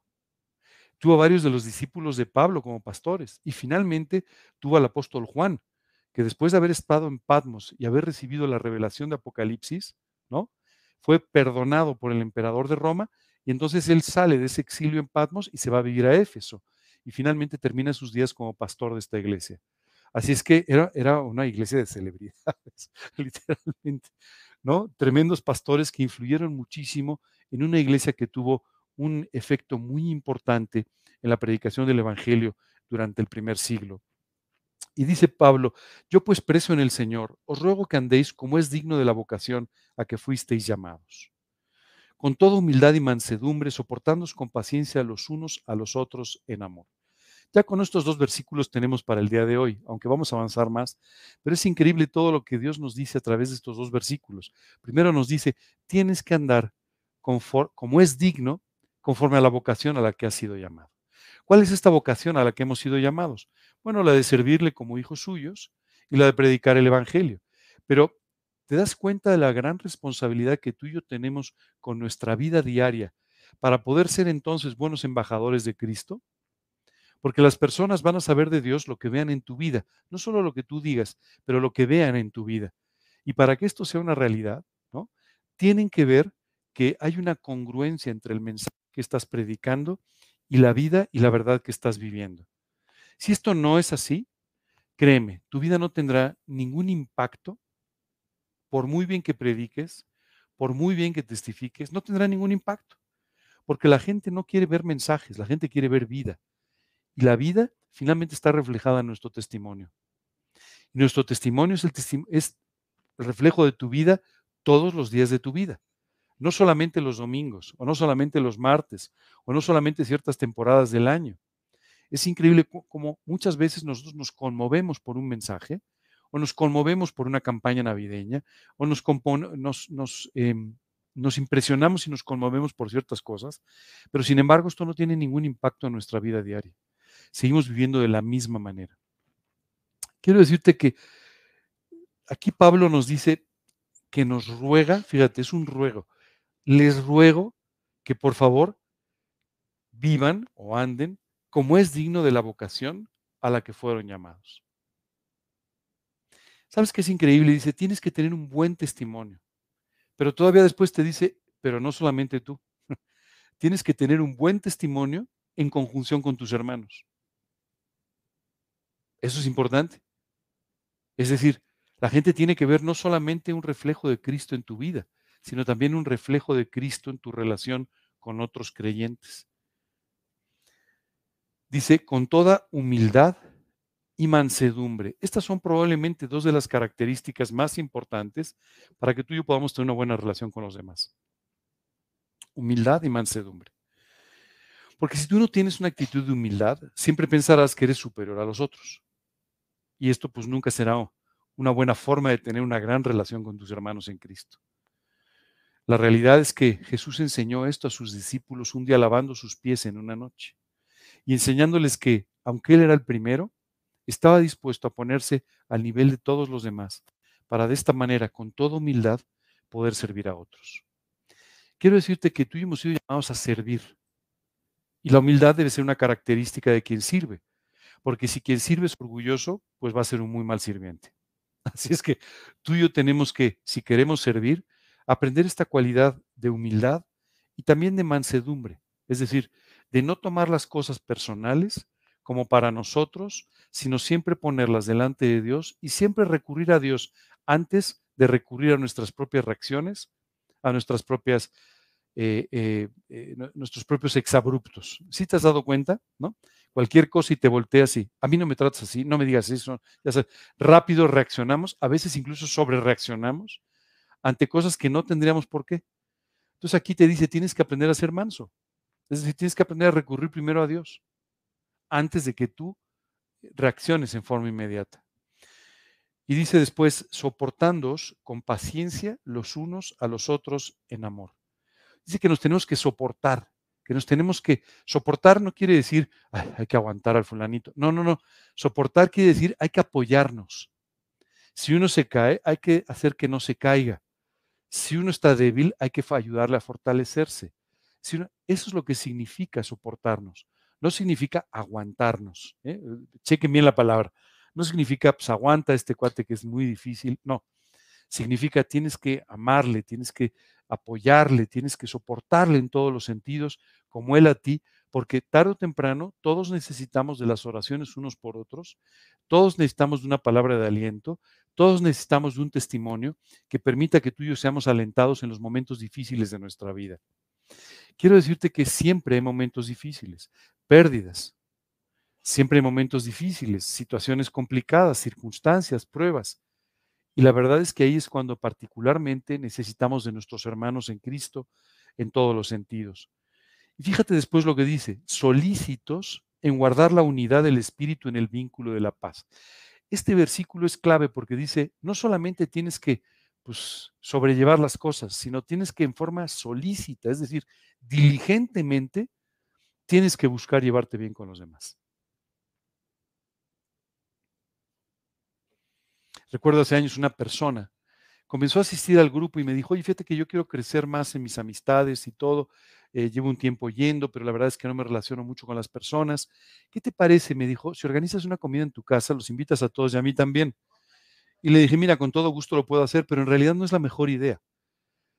tuvo a varios de los discípulos de Pablo como pastores y finalmente tuvo al apóstol Juan, que después de haber estado en Patmos y haber recibido la revelación de Apocalipsis, ¿no? Fue perdonado por el emperador de Roma y entonces él sale de ese exilio en Patmos y se va a vivir a Éfeso y finalmente termina sus días como pastor de esta iglesia. Así es que era, era una iglesia de celebridades, [LAUGHS] literalmente, ¿no? Tremendos pastores que influyeron muchísimo en una iglesia que tuvo un efecto muy importante en la predicación del Evangelio durante el primer siglo. Y dice Pablo, yo pues preso en el Señor, os ruego que andéis como es digno de la vocación a que fuisteis llamados, con toda humildad y mansedumbre, soportándoos con paciencia los unos a los otros en amor. Ya con estos dos versículos tenemos para el día de hoy, aunque vamos a avanzar más, pero es increíble todo lo que Dios nos dice a través de estos dos versículos. Primero nos dice, tienes que andar como es digno, conforme a la vocación a la que has sido llamado. ¿Cuál es esta vocación a la que hemos sido llamados? Bueno, la de servirle como hijos suyos y la de predicar el Evangelio. Pero ¿te das cuenta de la gran responsabilidad que tú y yo tenemos con nuestra vida diaria para poder ser entonces buenos embajadores de Cristo? Porque las personas van a saber de Dios lo que vean en tu vida, no solo lo que tú digas, pero lo que vean en tu vida. Y para que esto sea una realidad, ¿no? Tienen que ver que hay una congruencia entre el mensaje que estás predicando y la vida y la verdad que estás viviendo. Si esto no es así, créeme, tu vida no tendrá ningún impacto, por muy bien que prediques, por muy bien que testifiques, no tendrá ningún impacto, porque la gente no quiere ver mensajes, la gente quiere ver vida. Y la vida finalmente está reflejada en nuestro testimonio. Nuestro testimonio es el reflejo de tu vida todos los días de tu vida no solamente los domingos, o no solamente los martes, o no solamente ciertas temporadas del año. Es increíble cómo muchas veces nosotros nos conmovemos por un mensaje, o nos conmovemos por una campaña navideña, o nos, em, nos impresionamos y nos conmovemos por ciertas cosas, pero sin embargo esto no tiene ningún impacto en nuestra vida diaria. Seguimos viviendo de la misma manera. Quiero decirte que aquí Pablo nos dice que nos ruega, fíjate, es un ruego, les ruego que por favor vivan o anden como es digno de la vocación a la que fueron llamados. ¿Sabes qué es increíble? Dice, tienes que tener un buen testimonio. Pero todavía después te dice, pero no solamente tú. [LAUGHS] tienes que tener un buen testimonio en conjunción con tus hermanos. Eso es importante. Es decir, la gente tiene que ver no solamente un reflejo de Cristo en tu vida, sino también un reflejo de Cristo en tu relación con otros creyentes. Dice, con toda humildad y mansedumbre. Estas son probablemente dos de las características más importantes para que tú y yo podamos tener una buena relación con los demás. Humildad y mansedumbre. Porque si tú no tienes una actitud de humildad, siempre pensarás que eres superior a los otros. Y esto pues nunca será una buena forma de tener una gran relación con tus hermanos en Cristo. La realidad es que Jesús enseñó esto a sus discípulos un día lavando sus pies en una noche y enseñándoles que, aunque Él era el primero, estaba dispuesto a ponerse al nivel de todos los demás para de esta manera, con toda humildad, poder servir a otros. Quiero decirte que tú y hemos sido llamados a servir. Y la humildad debe ser una característica de quien sirve, porque si quien sirve es orgulloso, pues va a ser un muy mal sirviente. [LAUGHS] Así es que tú y yo tenemos que, si queremos servir, aprender esta cualidad de humildad y también de mansedumbre, es decir, de no tomar las cosas personales como para nosotros, sino siempre ponerlas delante de Dios y siempre recurrir a Dios antes de recurrir a nuestras propias reacciones, a nuestras propias, eh, eh, eh, nuestros propios exabruptos. ¿Sí te has dado cuenta? ¿No? Cualquier cosa y te volteas así. A mí no me tratas así, no me digas eso. Ya sabes, rápido reaccionamos, a veces incluso sobre reaccionamos ante cosas que no tendríamos por qué. Entonces aquí te dice, tienes que aprender a ser manso. Es decir, tienes que aprender a recurrir primero a Dios antes de que tú reacciones en forma inmediata. Y dice después, soportándoos con paciencia los unos a los otros en amor. Dice que nos tenemos que soportar, que nos tenemos que soportar no quiere decir hay que aguantar al fulanito. No, no, no. Soportar quiere decir hay que apoyarnos. Si uno se cae, hay que hacer que no se caiga. Si uno está débil, hay que ayudarle a fortalecerse. Si eso es lo que significa soportarnos. No significa aguantarnos. ¿eh? Chequen bien la palabra. No significa, pues aguanta este cuate que es muy difícil. No. Significa tienes que amarle, tienes que apoyarle, tienes que soportarle en todos los sentidos, como él a ti, porque tarde o temprano todos necesitamos de las oraciones unos por otros, todos necesitamos de una palabra de aliento, todos necesitamos de un testimonio que permita que tú y yo seamos alentados en los momentos difíciles de nuestra vida. Quiero decirte que siempre hay momentos difíciles, pérdidas, siempre hay momentos difíciles, situaciones complicadas, circunstancias, pruebas. Y la verdad es que ahí es cuando particularmente necesitamos de nuestros hermanos en Cristo en todos los sentidos. Y fíjate después lo que dice, solícitos en guardar la unidad del Espíritu en el vínculo de la paz. Este versículo es clave porque dice, no solamente tienes que pues, sobrellevar las cosas, sino tienes que en forma solícita, es decir, diligentemente, tienes que buscar llevarte bien con los demás. Recuerdo hace años una persona comenzó a asistir al grupo y me dijo, oye, fíjate que yo quiero crecer más en mis amistades y todo. Eh, llevo un tiempo yendo, pero la verdad es que no me relaciono mucho con las personas. ¿Qué te parece? Me dijo, si organizas una comida en tu casa, los invitas a todos y a mí también. Y le dije, mira, con todo gusto lo puedo hacer, pero en realidad no es la mejor idea.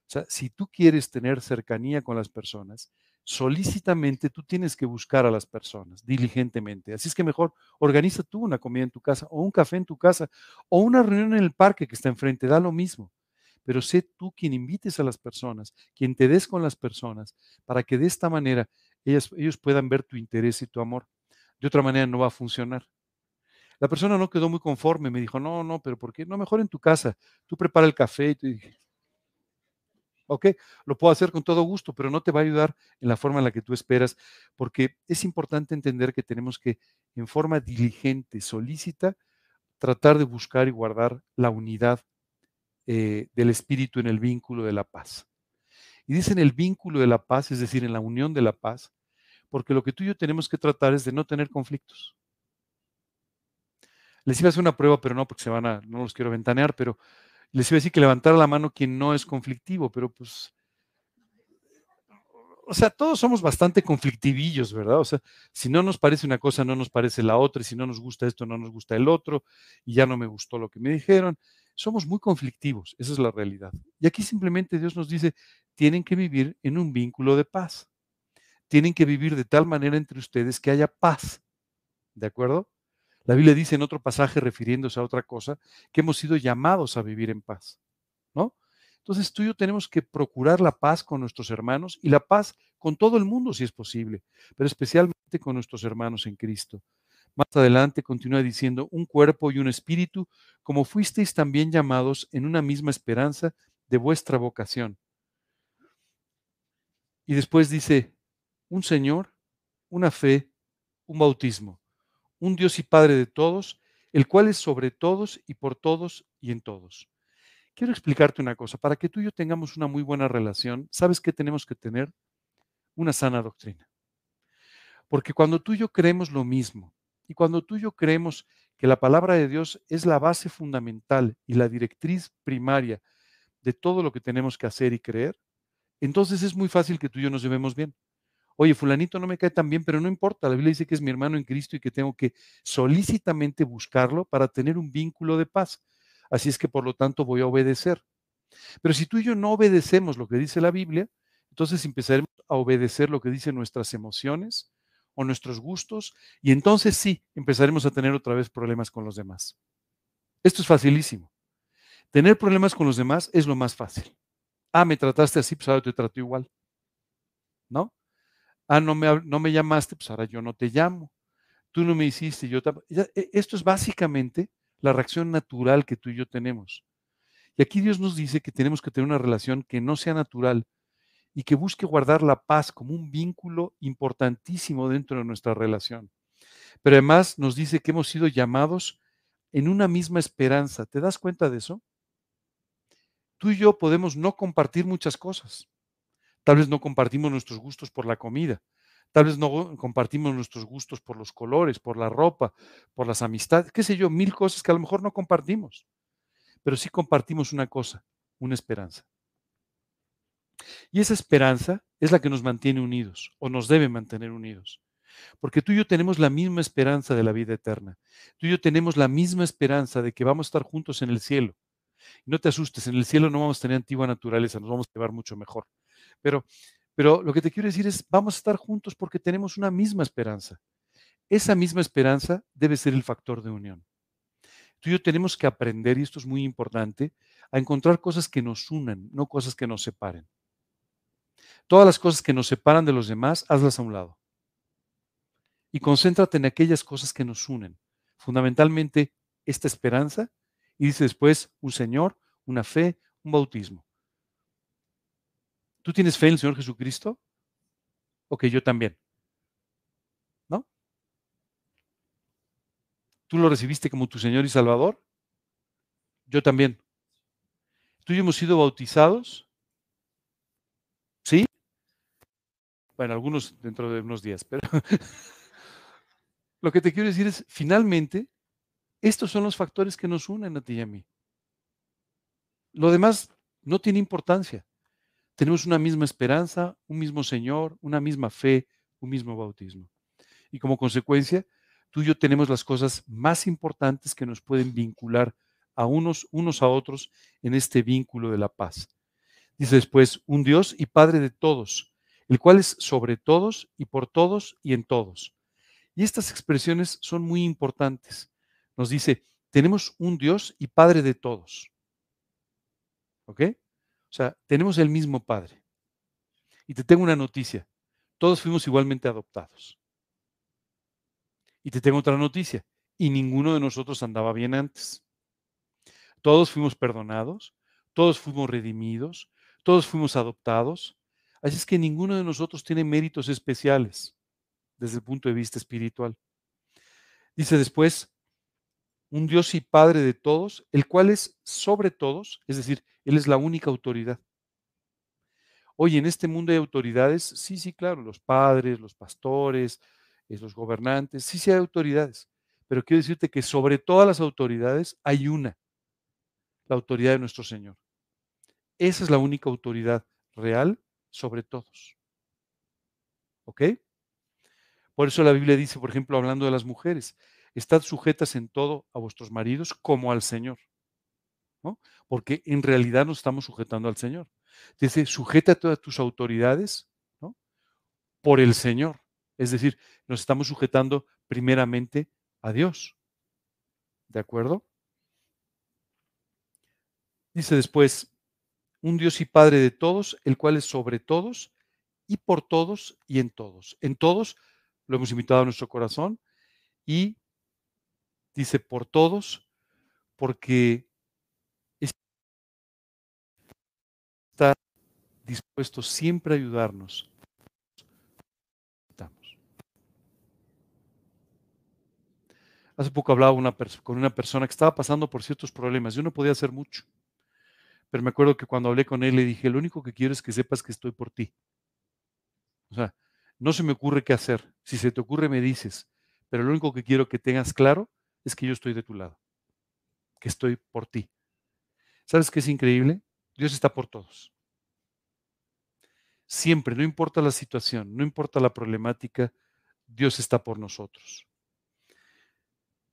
O sea, si tú quieres tener cercanía con las personas, solícitamente tú tienes que buscar a las personas, diligentemente. Así es que mejor organiza tú una comida en tu casa o un café en tu casa o una reunión en el parque que está enfrente, da lo mismo. Pero sé tú quien invites a las personas, quien te des con las personas, para que de esta manera ellos puedan ver tu interés y tu amor. De otra manera no va a funcionar. La persona no quedó muy conforme, me dijo, no, no, pero ¿por qué? No, mejor en tu casa. Tú prepara el café y te dije, ¿ok? Lo puedo hacer con todo gusto, pero no te va a ayudar en la forma en la que tú esperas, porque es importante entender que tenemos que, en forma diligente, solícita, tratar de buscar y guardar la unidad eh, del espíritu en el vínculo de la paz. Y dicen el vínculo de la paz, es decir, en la unión de la paz, porque lo que tú y yo tenemos que tratar es de no tener conflictos. Les iba a hacer una prueba, pero no, porque se van a, no los quiero ventanear, pero les iba a decir que levantara la mano quien no es conflictivo, pero pues, o sea, todos somos bastante conflictivillos, ¿verdad? O sea, si no nos parece una cosa, no nos parece la otra, y si no nos gusta esto, no nos gusta el otro, y ya no me gustó lo que me dijeron. Somos muy conflictivos, esa es la realidad. Y aquí simplemente Dios nos dice, tienen que vivir en un vínculo de paz. Tienen que vivir de tal manera entre ustedes que haya paz. ¿De acuerdo? La Biblia dice en otro pasaje, refiriéndose a otra cosa, que hemos sido llamados a vivir en paz, ¿no? Entonces tú y yo tenemos que procurar la paz con nuestros hermanos y la paz con todo el mundo si es posible, pero especialmente con nuestros hermanos en Cristo. Más adelante continúa diciendo, un cuerpo y un espíritu, como fuisteis también llamados en una misma esperanza de vuestra vocación. Y después dice, un Señor, una fe, un bautismo un Dios y Padre de todos, el cual es sobre todos y por todos y en todos. Quiero explicarte una cosa, para que tú y yo tengamos una muy buena relación, ¿sabes qué tenemos que tener? Una sana doctrina. Porque cuando tú y yo creemos lo mismo, y cuando tú y yo creemos que la palabra de Dios es la base fundamental y la directriz primaria de todo lo que tenemos que hacer y creer, entonces es muy fácil que tú y yo nos llevemos bien oye, fulanito no me cae tan bien, pero no importa, la Biblia dice que es mi hermano en Cristo y que tengo que solícitamente buscarlo para tener un vínculo de paz. Así es que por lo tanto voy a obedecer. Pero si tú y yo no obedecemos lo que dice la Biblia, entonces empezaremos a obedecer lo que dicen nuestras emociones o nuestros gustos y entonces sí, empezaremos a tener otra vez problemas con los demás. Esto es facilísimo. Tener problemas con los demás es lo más fácil. Ah, me trataste así, pues ahora te trato igual. ¿No? Ah, no me, no me llamaste, pues ahora yo no te llamo. Tú no me hiciste, yo tampoco. E, esto es básicamente la reacción natural que tú y yo tenemos. Y aquí Dios nos dice que tenemos que tener una relación que no sea natural y que busque guardar la paz como un vínculo importantísimo dentro de nuestra relación. Pero además nos dice que hemos sido llamados en una misma esperanza. ¿Te das cuenta de eso? Tú y yo podemos no compartir muchas cosas. Tal vez no compartimos nuestros gustos por la comida. Tal vez no compartimos nuestros gustos por los colores, por la ropa, por las amistades, qué sé yo, mil cosas que a lo mejor no compartimos. Pero sí compartimos una cosa, una esperanza. Y esa esperanza es la que nos mantiene unidos o nos debe mantener unidos. Porque tú y yo tenemos la misma esperanza de la vida eterna. Tú y yo tenemos la misma esperanza de que vamos a estar juntos en el cielo. No te asustes, en el cielo no vamos a tener antigua naturaleza, nos vamos a llevar mucho mejor. Pero, pero lo que te quiero decir es, vamos a estar juntos porque tenemos una misma esperanza. Esa misma esperanza debe ser el factor de unión. Tú y yo tenemos que aprender, y esto es muy importante, a encontrar cosas que nos unan, no cosas que nos separen. Todas las cosas que nos separan de los demás, hazlas a un lado. Y concéntrate en aquellas cosas que nos unen. Fundamentalmente, esta esperanza, y dice después, un Señor, una fe, un bautismo. ¿Tú tienes fe en el Señor Jesucristo? Ok, yo también. ¿No? ¿Tú lo recibiste como tu Señor y Salvador? Yo también. ¿Tú y yo hemos sido bautizados? ¿Sí? Bueno, algunos dentro de unos días, pero [LAUGHS] lo que te quiero decir es, finalmente, estos son los factores que nos unen a ti y a mí. Lo demás no tiene importancia. Tenemos una misma esperanza, un mismo Señor, una misma fe, un mismo bautismo. Y como consecuencia, tú y yo tenemos las cosas más importantes que nos pueden vincular a unos, unos a otros en este vínculo de la paz. Dice después, un Dios y Padre de todos, el cual es sobre todos y por todos y en todos. Y estas expresiones son muy importantes. Nos dice, tenemos un Dios y Padre de todos. ¿Ok? O sea, tenemos el mismo Padre. Y te tengo una noticia. Todos fuimos igualmente adoptados. Y te tengo otra noticia. Y ninguno de nosotros andaba bien antes. Todos fuimos perdonados, todos fuimos redimidos, todos fuimos adoptados, Así es que ninguno de nosotros tiene méritos especiales desde el punto de vista espiritual. Dice después, un Dios y Padre de todos, el cual es sobre todos, es decir, Él es la única autoridad. Oye, en este mundo hay autoridades, sí, sí, claro, los padres, los pastores, eh, los gobernantes, sí, sí hay autoridades, pero quiero decirte que sobre todas las autoridades hay una, la autoridad de nuestro Señor. Esa es la única autoridad real sobre todos. ¿Ok? Por eso la Biblia dice, por ejemplo, hablando de las mujeres, estad sujetas en todo a vuestros maridos como al Señor. ¿no? Porque en realidad nos estamos sujetando al Señor. Dice, sujeta a todas tus autoridades ¿no? por el Señor. Es decir, nos estamos sujetando primeramente a Dios. ¿De acuerdo? Dice después, un Dios y Padre de todos, el cual es sobre todos y por todos y en todos. En todos lo hemos invitado a nuestro corazón y dice por todos porque está dispuesto siempre a ayudarnos. Hace poco hablaba una con una persona que estaba pasando por ciertos problemas. Yo no podía hacer mucho. Pero me acuerdo que cuando hablé con él le dije, lo único que quiero es que sepas que estoy por ti. O sea, no se me ocurre qué hacer. Si se te ocurre, me dices. Pero lo único que quiero que tengas claro es que yo estoy de tu lado, que estoy por ti. ¿Sabes qué es increíble? Dios está por todos. Siempre, no importa la situación, no importa la problemática, Dios está por nosotros.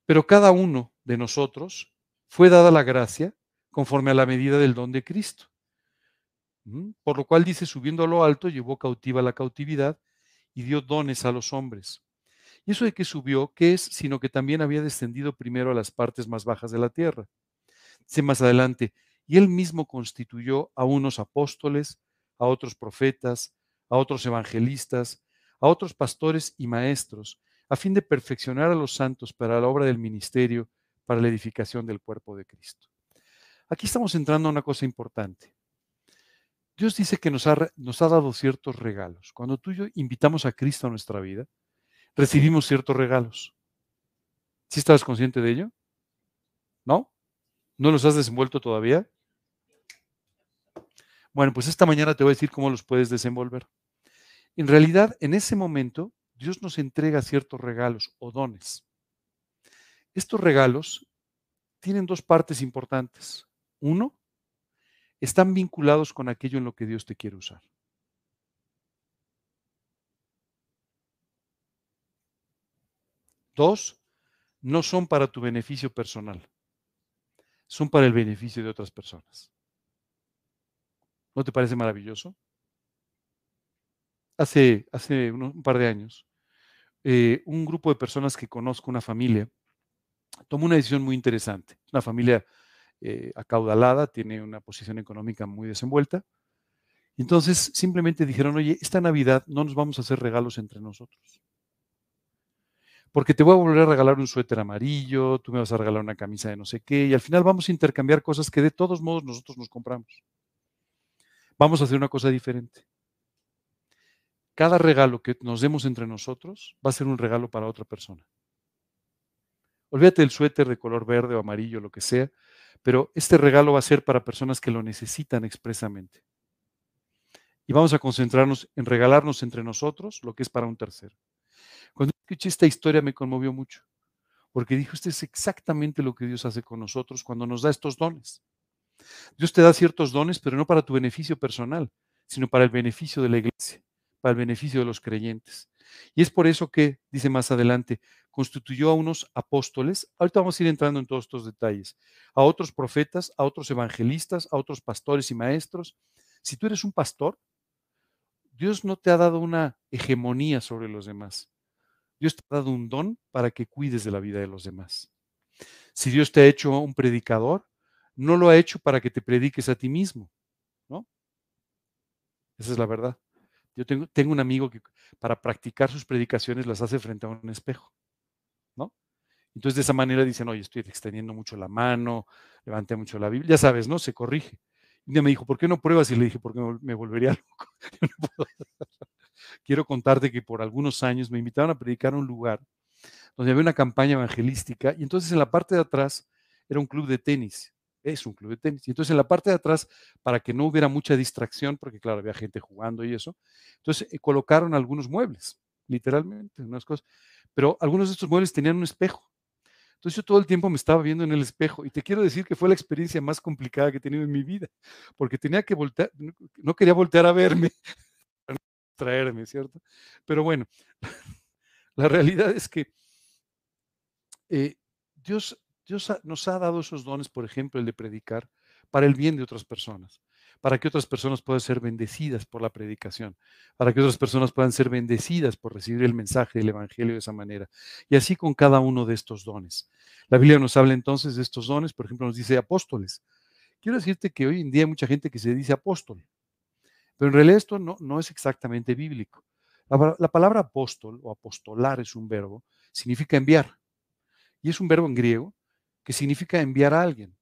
Pero cada uno de nosotros fue dada la gracia conforme a la medida del don de Cristo. Por lo cual dice, subiendo a lo alto, llevó cautiva la cautividad y dio dones a los hombres. Y eso de que subió, ¿qué es? Sino que también había descendido primero a las partes más bajas de la tierra. Dice más adelante, y él mismo constituyó a unos apóstoles, a otros profetas, a otros evangelistas, a otros pastores y maestros, a fin de perfeccionar a los santos para la obra del ministerio, para la edificación del cuerpo de Cristo. Aquí estamos entrando a una cosa importante. Dios dice que nos ha, nos ha dado ciertos regalos. Cuando tú y yo invitamos a Cristo a nuestra vida, recibimos ciertos regalos. ¿Sí estabas consciente de ello? ¿No? ¿No los has desenvuelto todavía? Bueno, pues esta mañana te voy a decir cómo los puedes desenvolver. En realidad, en ese momento, Dios nos entrega ciertos regalos o dones. Estos regalos tienen dos partes importantes. Uno, están vinculados con aquello en lo que Dios te quiere usar. Dos, no son para tu beneficio personal, son para el beneficio de otras personas. ¿No te parece maravilloso? Hace, hace un par de años, eh, un grupo de personas que conozco, una familia, tomó una decisión muy interesante. Una familia eh, acaudalada, tiene una posición económica muy desenvuelta. Entonces simplemente dijeron, oye, esta Navidad no nos vamos a hacer regalos entre nosotros. Porque te voy a volver a regalar un suéter amarillo, tú me vas a regalar una camisa de no sé qué, y al final vamos a intercambiar cosas que de todos modos nosotros nos compramos. Vamos a hacer una cosa diferente. Cada regalo que nos demos entre nosotros va a ser un regalo para otra persona. Olvídate del suéter de color verde o amarillo, lo que sea, pero este regalo va a ser para personas que lo necesitan expresamente. Y vamos a concentrarnos en regalarnos entre nosotros lo que es para un tercero. Cuando escuché esta historia me conmovió mucho, porque dijo, este es exactamente lo que Dios hace con nosotros cuando nos da estos dones. Dios te da ciertos dones, pero no para tu beneficio personal, sino para el beneficio de la iglesia, para el beneficio de los creyentes. Y es por eso que, dice más adelante, constituyó a unos apóstoles, ahorita vamos a ir entrando en todos estos detalles, a otros profetas, a otros evangelistas, a otros pastores y maestros. Si tú eres un pastor, Dios no te ha dado una hegemonía sobre los demás. Dios te ha dado un don para que cuides de la vida de los demás. Si Dios te ha hecho un predicador, no lo ha hecho para que te prediques a ti mismo, ¿no? Esa es la verdad. Yo tengo, tengo un amigo que para practicar sus predicaciones las hace frente a un espejo. Entonces de esa manera dicen, oye, estoy extendiendo mucho la mano, levanté mucho la Biblia, ya sabes, ¿no? Se corrige. Y me dijo, ¿por qué no pruebas? Y le dije, porque me volvería [LAUGHS] loco. [LAUGHS] Quiero contarte que por algunos años me invitaron a predicar a un lugar donde había una campaña evangelística y entonces en la parte de atrás era un club de tenis es un club de tenis. Y entonces en la parte de atrás, para que no hubiera mucha distracción, porque claro, había gente jugando y eso, entonces eh, colocaron algunos muebles, literalmente, unas cosas. Pero algunos de estos muebles tenían un espejo. Entonces yo todo el tiempo me estaba viendo en el espejo y te quiero decir que fue la experiencia más complicada que he tenido en mi vida, porque tenía que voltear, no quería voltear a verme, [LAUGHS] para traerme, ¿cierto? Pero bueno, [LAUGHS] la realidad es que eh, Dios Dios nos ha dado esos dones, por ejemplo, el de predicar, para el bien de otras personas, para que otras personas puedan ser bendecidas por la predicación, para que otras personas puedan ser bendecidas por recibir el mensaje del Evangelio de esa manera. Y así con cada uno de estos dones. La Biblia nos habla entonces de estos dones, por ejemplo, nos dice apóstoles. Quiero decirte que hoy en día hay mucha gente que se dice apóstol, pero en realidad esto no, es exactamente bíblico. La palabra apóstol o apostolar es un verbo, significa enviar. Y es un verbo en griego que significa enviar a alguien.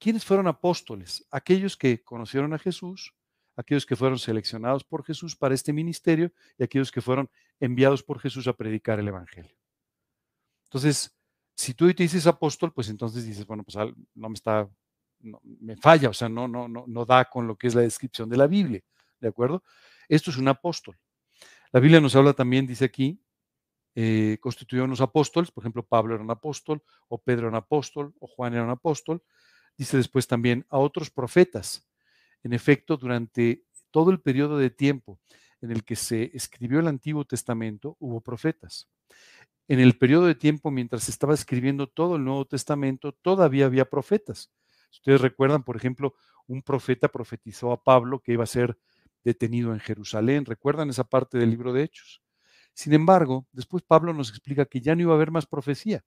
¿Quiénes fueron apóstoles? Aquellos que conocieron a Jesús, aquellos que fueron seleccionados por Jesús para este ministerio y aquellos que fueron enviados por Jesús a predicar el Evangelio. Entonces, si tú te dices apóstol, pues entonces dices, bueno, pues no me está, me falla, o sea, no, no, no, no da con lo que es la descripción de la Biblia, ¿de acuerdo? Esto es un apóstol. La Biblia nos habla también, dice aquí, eh, constituyeron los apóstoles, por ejemplo, Pablo era un apóstol, o Pedro era un apóstol, o Juan era un apóstol. Dice después también a otros profetas. En efecto, durante todo el periodo de tiempo en el que se escribió el Antiguo Testamento, hubo profetas. En el periodo de tiempo mientras se estaba escribiendo todo el Nuevo Testamento, todavía había profetas. Ustedes recuerdan, por ejemplo, un profeta profetizó a Pablo que iba a ser detenido en Jerusalén. ¿Recuerdan esa parte del libro de Hechos? Sin embargo, después Pablo nos explica que ya no iba a haber más profecía.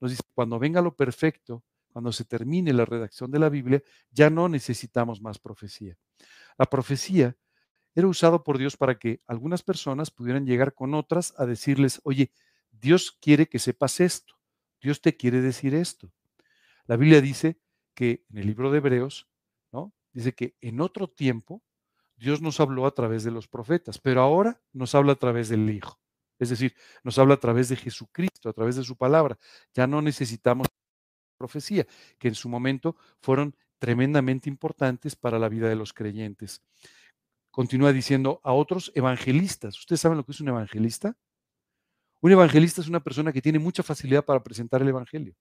Nos dice, cuando venga lo perfecto, cuando se termine la redacción de la Biblia, ya no necesitamos más profecía. La profecía era usado por Dios para que algunas personas pudieran llegar con otras a decirles, oye, Dios quiere que sepas esto, Dios te quiere decir esto. La Biblia dice que en el libro de Hebreos, ¿no? Dice que en otro tiempo Dios nos habló a través de los profetas, pero ahora nos habla a través del Hijo. Es decir, nos habla a través de Jesucristo, a través de su palabra. Ya no necesitamos profecía, que en su momento fueron tremendamente importantes para la vida de los creyentes. Continúa diciendo a otros evangelistas. ¿Ustedes saben lo que es un evangelista? Un evangelista es una persona que tiene mucha facilidad para presentar el evangelio.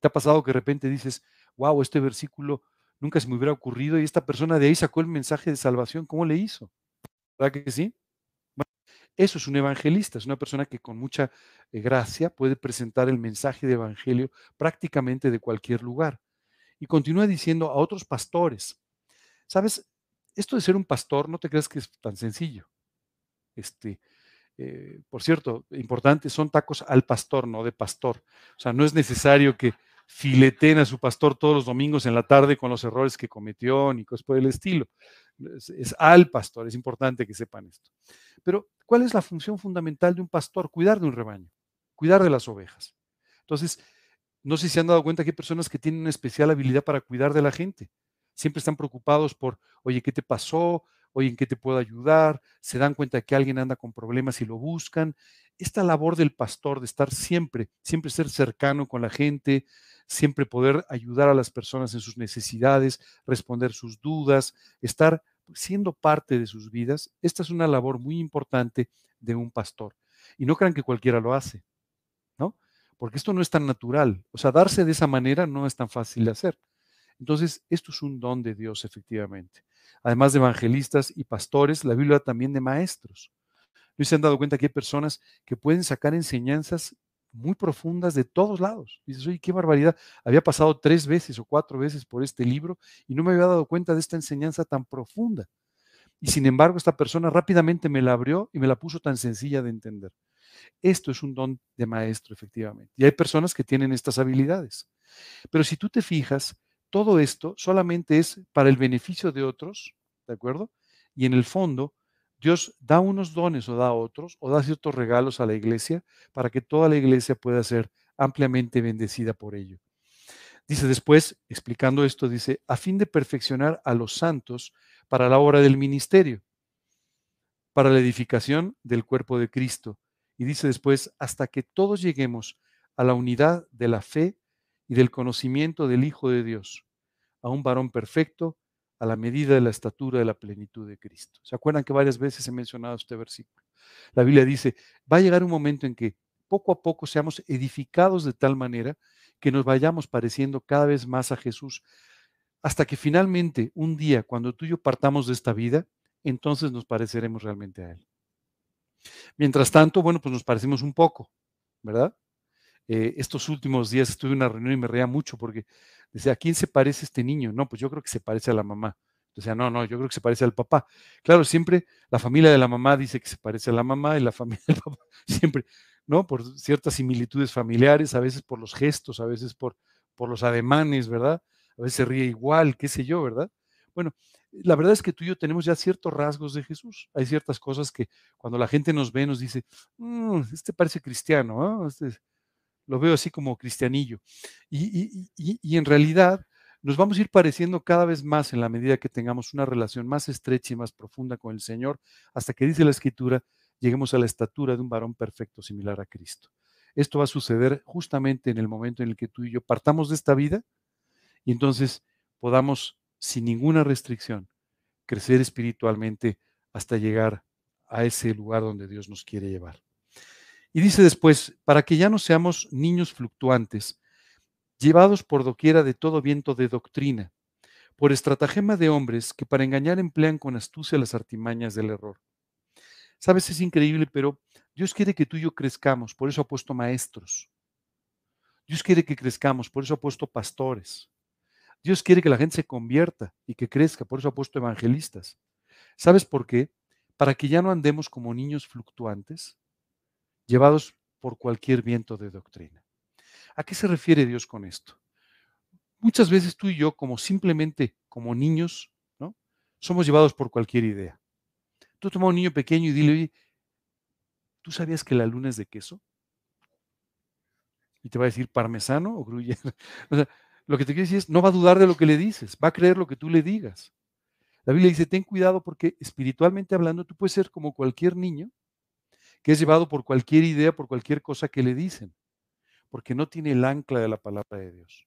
¿Te ha pasado que de repente dices, wow, este versículo nunca se me hubiera ocurrido y esta persona de ahí sacó el mensaje de salvación? ¿Cómo le hizo? ¿Verdad que sí? Eso es un evangelista, es una persona que con mucha eh, gracia puede presentar el mensaje de evangelio prácticamente de cualquier lugar. Y continúa diciendo a otros pastores, ¿sabes? Esto de ser un pastor, no te creas que es tan sencillo. Este, eh, por cierto, importante, son tacos al pastor, no de pastor. O sea, no es necesario que fileten a su pastor todos los domingos en la tarde con los errores que cometió ni cosas por el estilo. Es, al pastor, es importante que sepan esto. Pero ¿Cuál es la función fundamental de un pastor? Cuidar de un rebaño, cuidar de las ovejas. Entonces, no sé si han dado cuenta que hay personas que tienen una especial habilidad para cuidar de la gente. Siempre están preocupados por, oye, ¿qué te pasó? Oye, ¿en qué te puedo ayudar? Se dan cuenta que alguien anda con problemas y lo buscan. Esta labor del pastor de estar siempre, siempre ser cercano con la gente, siempre poder ayudar a las personas en sus necesidades, responder sus dudas, estar siendo parte de sus vidas, esta es una labor muy importante de un pastor. Y no crean que cualquiera lo hace, ¿no? Porque esto no es tan natural. O sea, darse de esa manera no es tan fácil de hacer. Entonces, esto es un don de Dios, efectivamente. Además de evangelistas y pastores, la Biblia también de maestros. ¿No se han dado cuenta que hay personas que pueden sacar enseñanzas muy profundas de todos lados. Dices, oye, qué barbaridad. Había pasado tres veces o cuatro veces por este libro y no me había dado cuenta de esta enseñanza tan profunda. Y sin embargo, esta persona rápidamente me la abrió y me la puso tan sencilla de entender. Esto es un don de maestro, efectivamente. Y hay personas que tienen estas habilidades. Pero si tú te fijas, todo esto solamente es para el beneficio de otros, ¿de acuerdo? Y en el fondo, Dios da unos dones o da otros, o da ciertos regalos a la iglesia para que toda la iglesia pueda ser ampliamente bendecida por ello. Dice después, explicando esto, dice, a fin de perfeccionar a los santos para la obra del ministerio, para la edificación del cuerpo de Cristo. Y dice después, hasta que todos lleguemos a la unidad de la fe y del conocimiento del Hijo de Dios, a un varón perfecto, a la medida de la estatura de la plenitud de Cristo. ¿Se acuerdan que varias veces he mencionado este versículo? La Biblia dice, va a llegar un momento en que poco a poco seamos edificados de tal manera que nos vayamos pareciendo cada vez más a Jesús, hasta que finalmente un día, cuando tú y yo partamos de esta vida, entonces nos pareceremos realmente a Él. Mientras tanto, bueno, pues nos parecemos un poco, ¿verdad? Eh, estos últimos días estuve en una reunión y me reía mucho porque decía, ¿a quién se parece este niño? No, pues yo creo que se parece a la mamá. Decía, no, no, yo creo que se parece al papá. Claro, siempre la familia de la mamá dice que se parece a la mamá y la [LAUGHS] familia del papá siempre, ¿no? Por ciertas similitudes familiares, a veces por los gestos, a veces por, por los ademanes, ¿verdad? A veces se ríe igual, qué sé yo, ¿verdad? Bueno, la verdad es que tú y yo tenemos ya ciertos rasgos de Jesús. Hay ciertas cosas que cuando la gente nos ve nos dice, mm, este parece cristiano, ¿no? Este, lo veo así como cristianillo. Y, en realidad nos vamos a ir pareciendo cada vez más en la medida que tengamos una relación más estrecha y más profunda con el Señor, hasta que dice la Escritura, lleguemos a la estatura de un varón perfecto similar a Cristo. Esto va a suceder justamente en el momento en el que tú y yo partamos de esta vida y entonces podamos, sin ninguna restricción, crecer espiritualmente hasta llegar a ese lugar donde Dios nos quiere llevar. Y dice después, para que ya no seamos niños fluctuantes, llevados por doquiera de todo viento de doctrina, por estratagema de hombres que para engañar emplean con astucia las artimañas del error. Sabes, es increíble, pero Dios quiere que tú y yo crezcamos, por eso ha puesto maestros. Dios quiere que crezcamos, por eso ha puesto pastores. Dios quiere que la gente se convierta y que crezca, por eso ha puesto evangelistas. ¿Sabes por qué? Para que ya no andemos como niños fluctuantes, llevados por cualquier viento de doctrina. ¿A qué se refiere Dios con esto? Muchas veces tú y yo, como simplemente como niños, ¿no? Somos llevados por cualquier idea. Tú tomas a un niño pequeño y dile, ¿tú sabías que la luna es de queso? Y te va a decir parmesano o gruyere. [LAUGHS] o sea, lo que te quiero decir es, no va a dudar de lo que le dices, va a creer lo que tú le digas. La Biblia dice, ten cuidado porque espiritualmente hablando tú puedes ser como cualquier niño que es llevado por cualquier idea, por cualquier cosa que le dicen, porque no tiene el ancla de la palabra de Dios.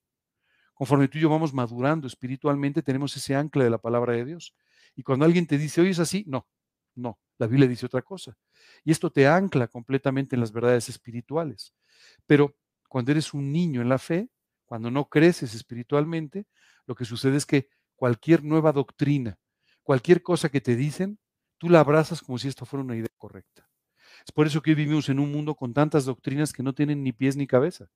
Conforme tú y yo vamos madurando espiritualmente, tenemos ese ancla de la palabra de Dios. Y cuando alguien te dice, oye, es así, no, no, la Biblia dice otra cosa. Y esto te ancla completamente en las verdades espirituales. Pero cuando eres un niño en la fe, cuando no creces espiritualmente, lo que sucede es que cualquier nueva doctrina, cualquier cosa que te dicen, tú la abrazas como si esto fuera una idea correcta. Es por eso que hoy vivimos en un mundo con tantas doctrinas que no tienen ni pies ni cabeza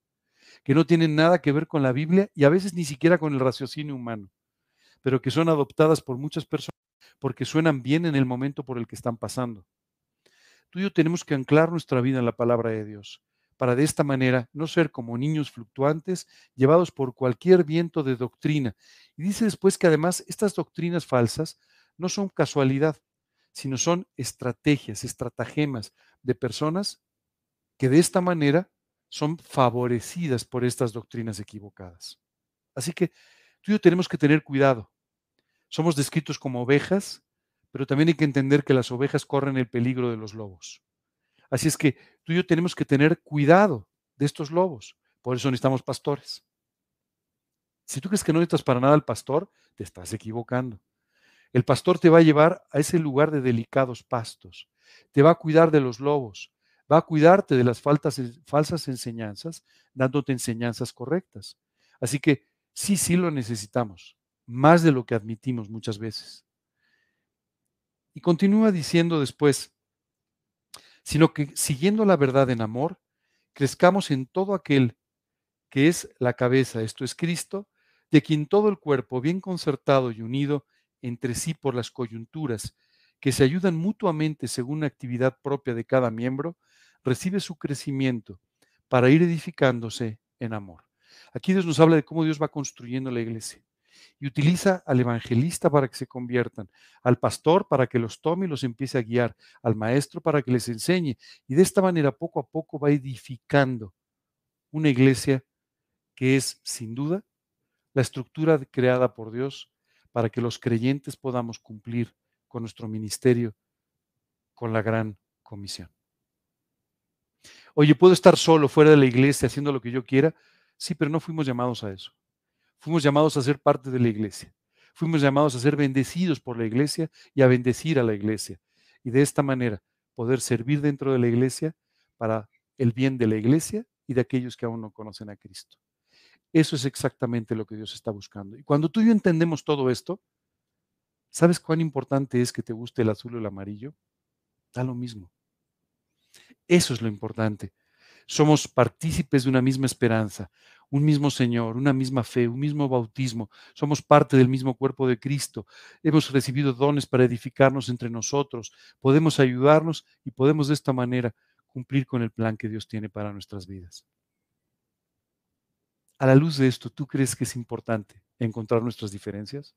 que no tienen nada que ver con la Biblia y a veces ni siquiera con el raciocinio humano, pero que son adoptadas por muchas personas porque suenan bien en el momento por el que están pasando. Tú y yo tenemos que anclar nuestra vida en la palabra de Dios, para de esta manera no ser como niños fluctuantes llevados por cualquier viento de doctrina. Y dice después que además estas doctrinas falsas no son casualidad, sino son estrategias, estratagemas de personas que de esta manera son favorecidas por estas doctrinas equivocadas. Así que tú y yo tenemos que tener cuidado. Somos descritos como ovejas, pero también hay que entender que las ovejas corren el peligro de los lobos. Así es que tú y yo tenemos que tener cuidado de estos lobos. Por eso necesitamos pastores. Si tú crees que no necesitas para nada al pastor, te estás equivocando. El pastor te va a llevar a ese lugar de delicados pastos. Te va a cuidar de los lobos va a cuidarte de las falsas enseñanzas, dándote enseñanzas correctas. Así que sí, sí lo necesitamos, más de lo que admitimos muchas veces. Y continúa diciendo después, sino que siguiendo la verdad en amor, crezcamos en todo aquel que es la cabeza, esto es Cristo, de quien todo el cuerpo, bien concertado y unido entre sí por las coyunturas, que se ayudan mutuamente según la actividad propia de cada miembro, recibe su crecimiento para ir edificándose en amor. Aquí Dios nos habla de cómo Dios va construyendo la iglesia y utiliza al evangelista para que se conviertan, al pastor para que los tome y los empiece a guiar, al maestro para que les enseñe. Y de esta manera poco a poco va edificando una iglesia que es sin duda la estructura creada por Dios para que los creyentes podamos cumplir con nuestro ministerio, con la gran comisión. Oye, ¿puedo estar solo fuera de la iglesia haciendo lo que yo quiera? Sí, pero no fuimos llamados a eso. Fuimos llamados a ser parte de la iglesia. Fuimos llamados a ser bendecidos por la iglesia y a bendecir a la iglesia. Y de esta manera poder servir dentro de la iglesia para el bien de la iglesia y de aquellos que aún no conocen a Cristo. Eso es exactamente lo que Dios está buscando. Y cuando tú y yo entendemos todo esto, ¿sabes cuán importante es que te guste el azul o el amarillo? Da lo mismo. Eso es lo importante. Somos partícipes de una misma esperanza, un mismo Señor, una misma fe, un mismo bautismo. Somos parte del mismo cuerpo de Cristo. Hemos recibido dones para edificarnos entre nosotros. Podemos ayudarnos y podemos de esta manera cumplir con el plan que Dios tiene para nuestras vidas. A la luz de esto, ¿tú crees que es importante encontrar nuestras diferencias?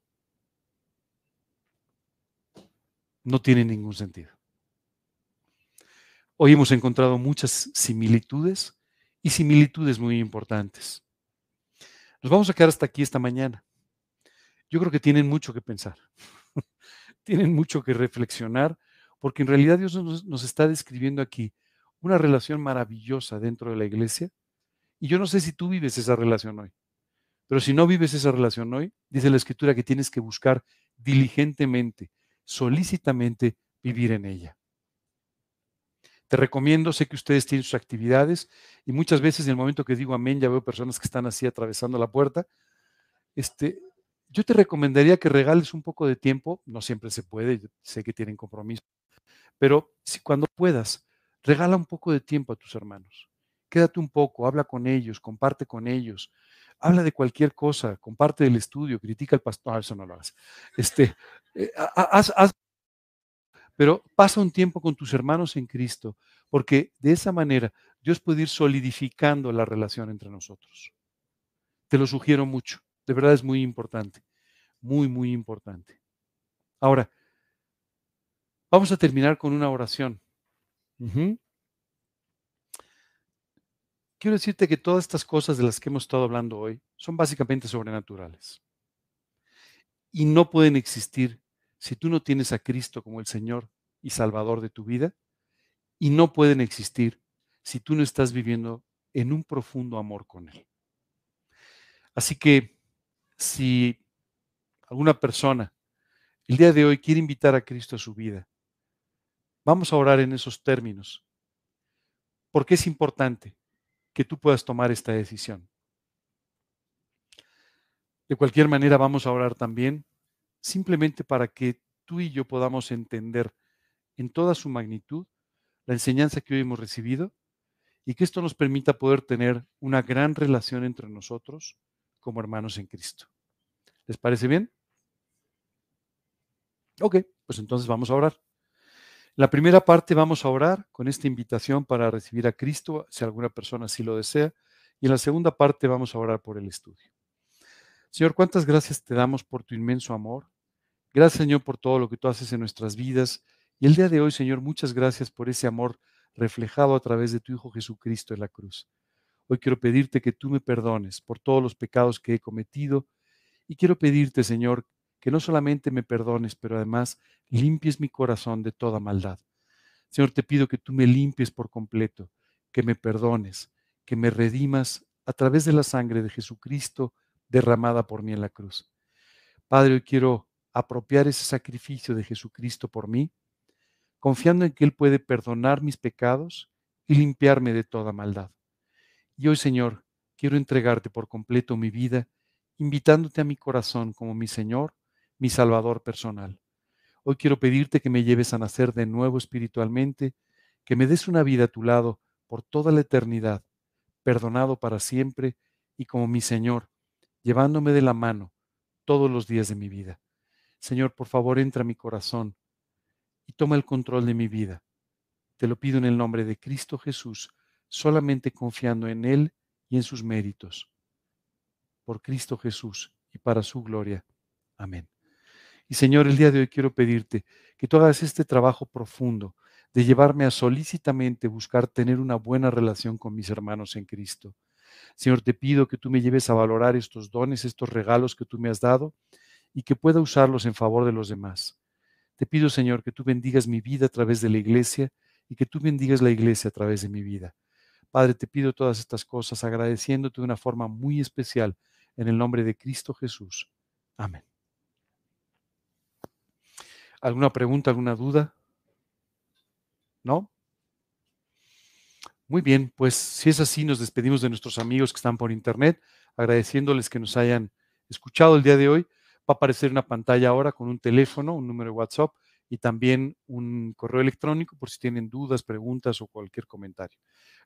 No tiene ningún sentido. Hoy hemos encontrado muchas similitudes y similitudes muy importantes. Nos vamos a quedar hasta aquí esta mañana. Yo creo que tienen mucho que pensar, [LAUGHS] tienen mucho que reflexionar, porque en realidad Dios nos, está describiendo aquí una relación maravillosa dentro de la iglesia. Y yo no sé si tú vives esa relación hoy, pero si no vives esa relación hoy, dice la escritura que tienes que buscar diligentemente, solícitamente vivir en ella. Te recomiendo, sé que ustedes tienen sus actividades y muchas veces en el momento que digo amén ya veo personas que están así atravesando la puerta. Este, yo te recomendaría que regales un poco de tiempo, no siempre se puede, sé que tienen compromiso, pero si cuando puedas, regala un poco de tiempo a tus hermanos. Quédate un poco, habla con ellos, comparte con ellos, habla de cualquier cosa, comparte del estudio, critica al pastor, eso no lo hagas. Este, eh, haz, haz pero pasa un tiempo con tus hermanos en Cristo, porque de esa manera Dios puede ir solidificando la relación entre nosotros. Te lo sugiero mucho, de verdad es muy importante, muy, muy importante. Ahora, vamos a terminar con una oración. Quiero decirte que todas estas cosas de las que hemos estado hablando hoy son básicamente sobrenaturales y no pueden existir si tú no tienes a Cristo como el Señor y Salvador de tu vida, y no pueden existir si tú no estás viviendo en un profundo amor con Él. Así que si alguna persona el día de hoy quiere invitar a Cristo a su vida, vamos a orar en esos términos, porque es importante que tú puedas tomar esta decisión. De cualquier manera, vamos a orar también simplemente para que tú y yo podamos entender en toda su magnitud la enseñanza que hoy hemos recibido y que esto nos permita poder tener una gran relación entre nosotros como hermanos en Cristo. ¿Les parece bien? Ok, pues entonces vamos a orar. La primera parte vamos a orar con esta invitación para recibir a Cristo, si alguna persona así lo desea, y en la segunda parte vamos a orar por el estudio. Señor, cuántas gracias te damos por tu inmenso amor. Gracias, Señor, por todo lo que tú haces en nuestras vidas. Y el día de hoy, Señor, muchas gracias por ese amor reflejado a través de tu Hijo Jesucristo en la cruz. Hoy quiero pedirte que tú me perdones por todos los pecados que he cometido y quiero pedirte, Señor, que no solamente me perdones, pero además limpies mi corazón de toda maldad. Señor, te pido que tú me limpies por completo, que me perdones, que me redimas a través de la sangre de Jesucristo derramada por mí en la cruz. Padre, hoy quiero apropiar ese sacrificio de Jesucristo por mí, confiando en que Él puede perdonar mis pecados y limpiarme de toda maldad. Y hoy, Señor, quiero entregarte por completo mi vida, invitándote a mi corazón como mi Señor, mi Salvador personal. Hoy quiero pedirte que me lleves a nacer de nuevo espiritualmente, que me des una vida a tu lado por toda la eternidad, perdonado para siempre y como mi Señor, llevándome de la mano todos los días de mi vida. Señor, por favor, entra a mi corazón y toma el control de mi vida. Te lo pido en el nombre de Cristo Jesús, solamente confiando en Él y en sus méritos. Por Cristo Jesús y para su gloria. Amén. Y Señor, el día de hoy quiero pedirte que tú hagas este trabajo profundo de llevarme a solícitamente buscar tener una buena relación con mis hermanos en Cristo Señor, te pido que tú me lleves a valorar estos dones, estos regalos que tú me has dado y que pueda usarlos en favor de los demás. Te pido, Señor, que tú bendigas mi vida a través de la iglesia y que tú bendigas la iglesia a través de mi vida. Padre, te pido todas estas cosas agradeciéndote de una forma muy especial en el nombre de Cristo Jesús. Amén. ¿Alguna pregunta, alguna duda? ¿No? Muy bien, pues si es así, nos despedimos de nuestros amigos que están por internet, agradeciéndoles que nos hayan escuchado el día de hoy. Va a aparecer una pantalla ahora con un teléfono, un número de WhatsApp y también un correo electrónico por si tienen dudas, preguntas o cualquier comentario.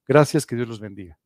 Gracias, que Dios los bendiga.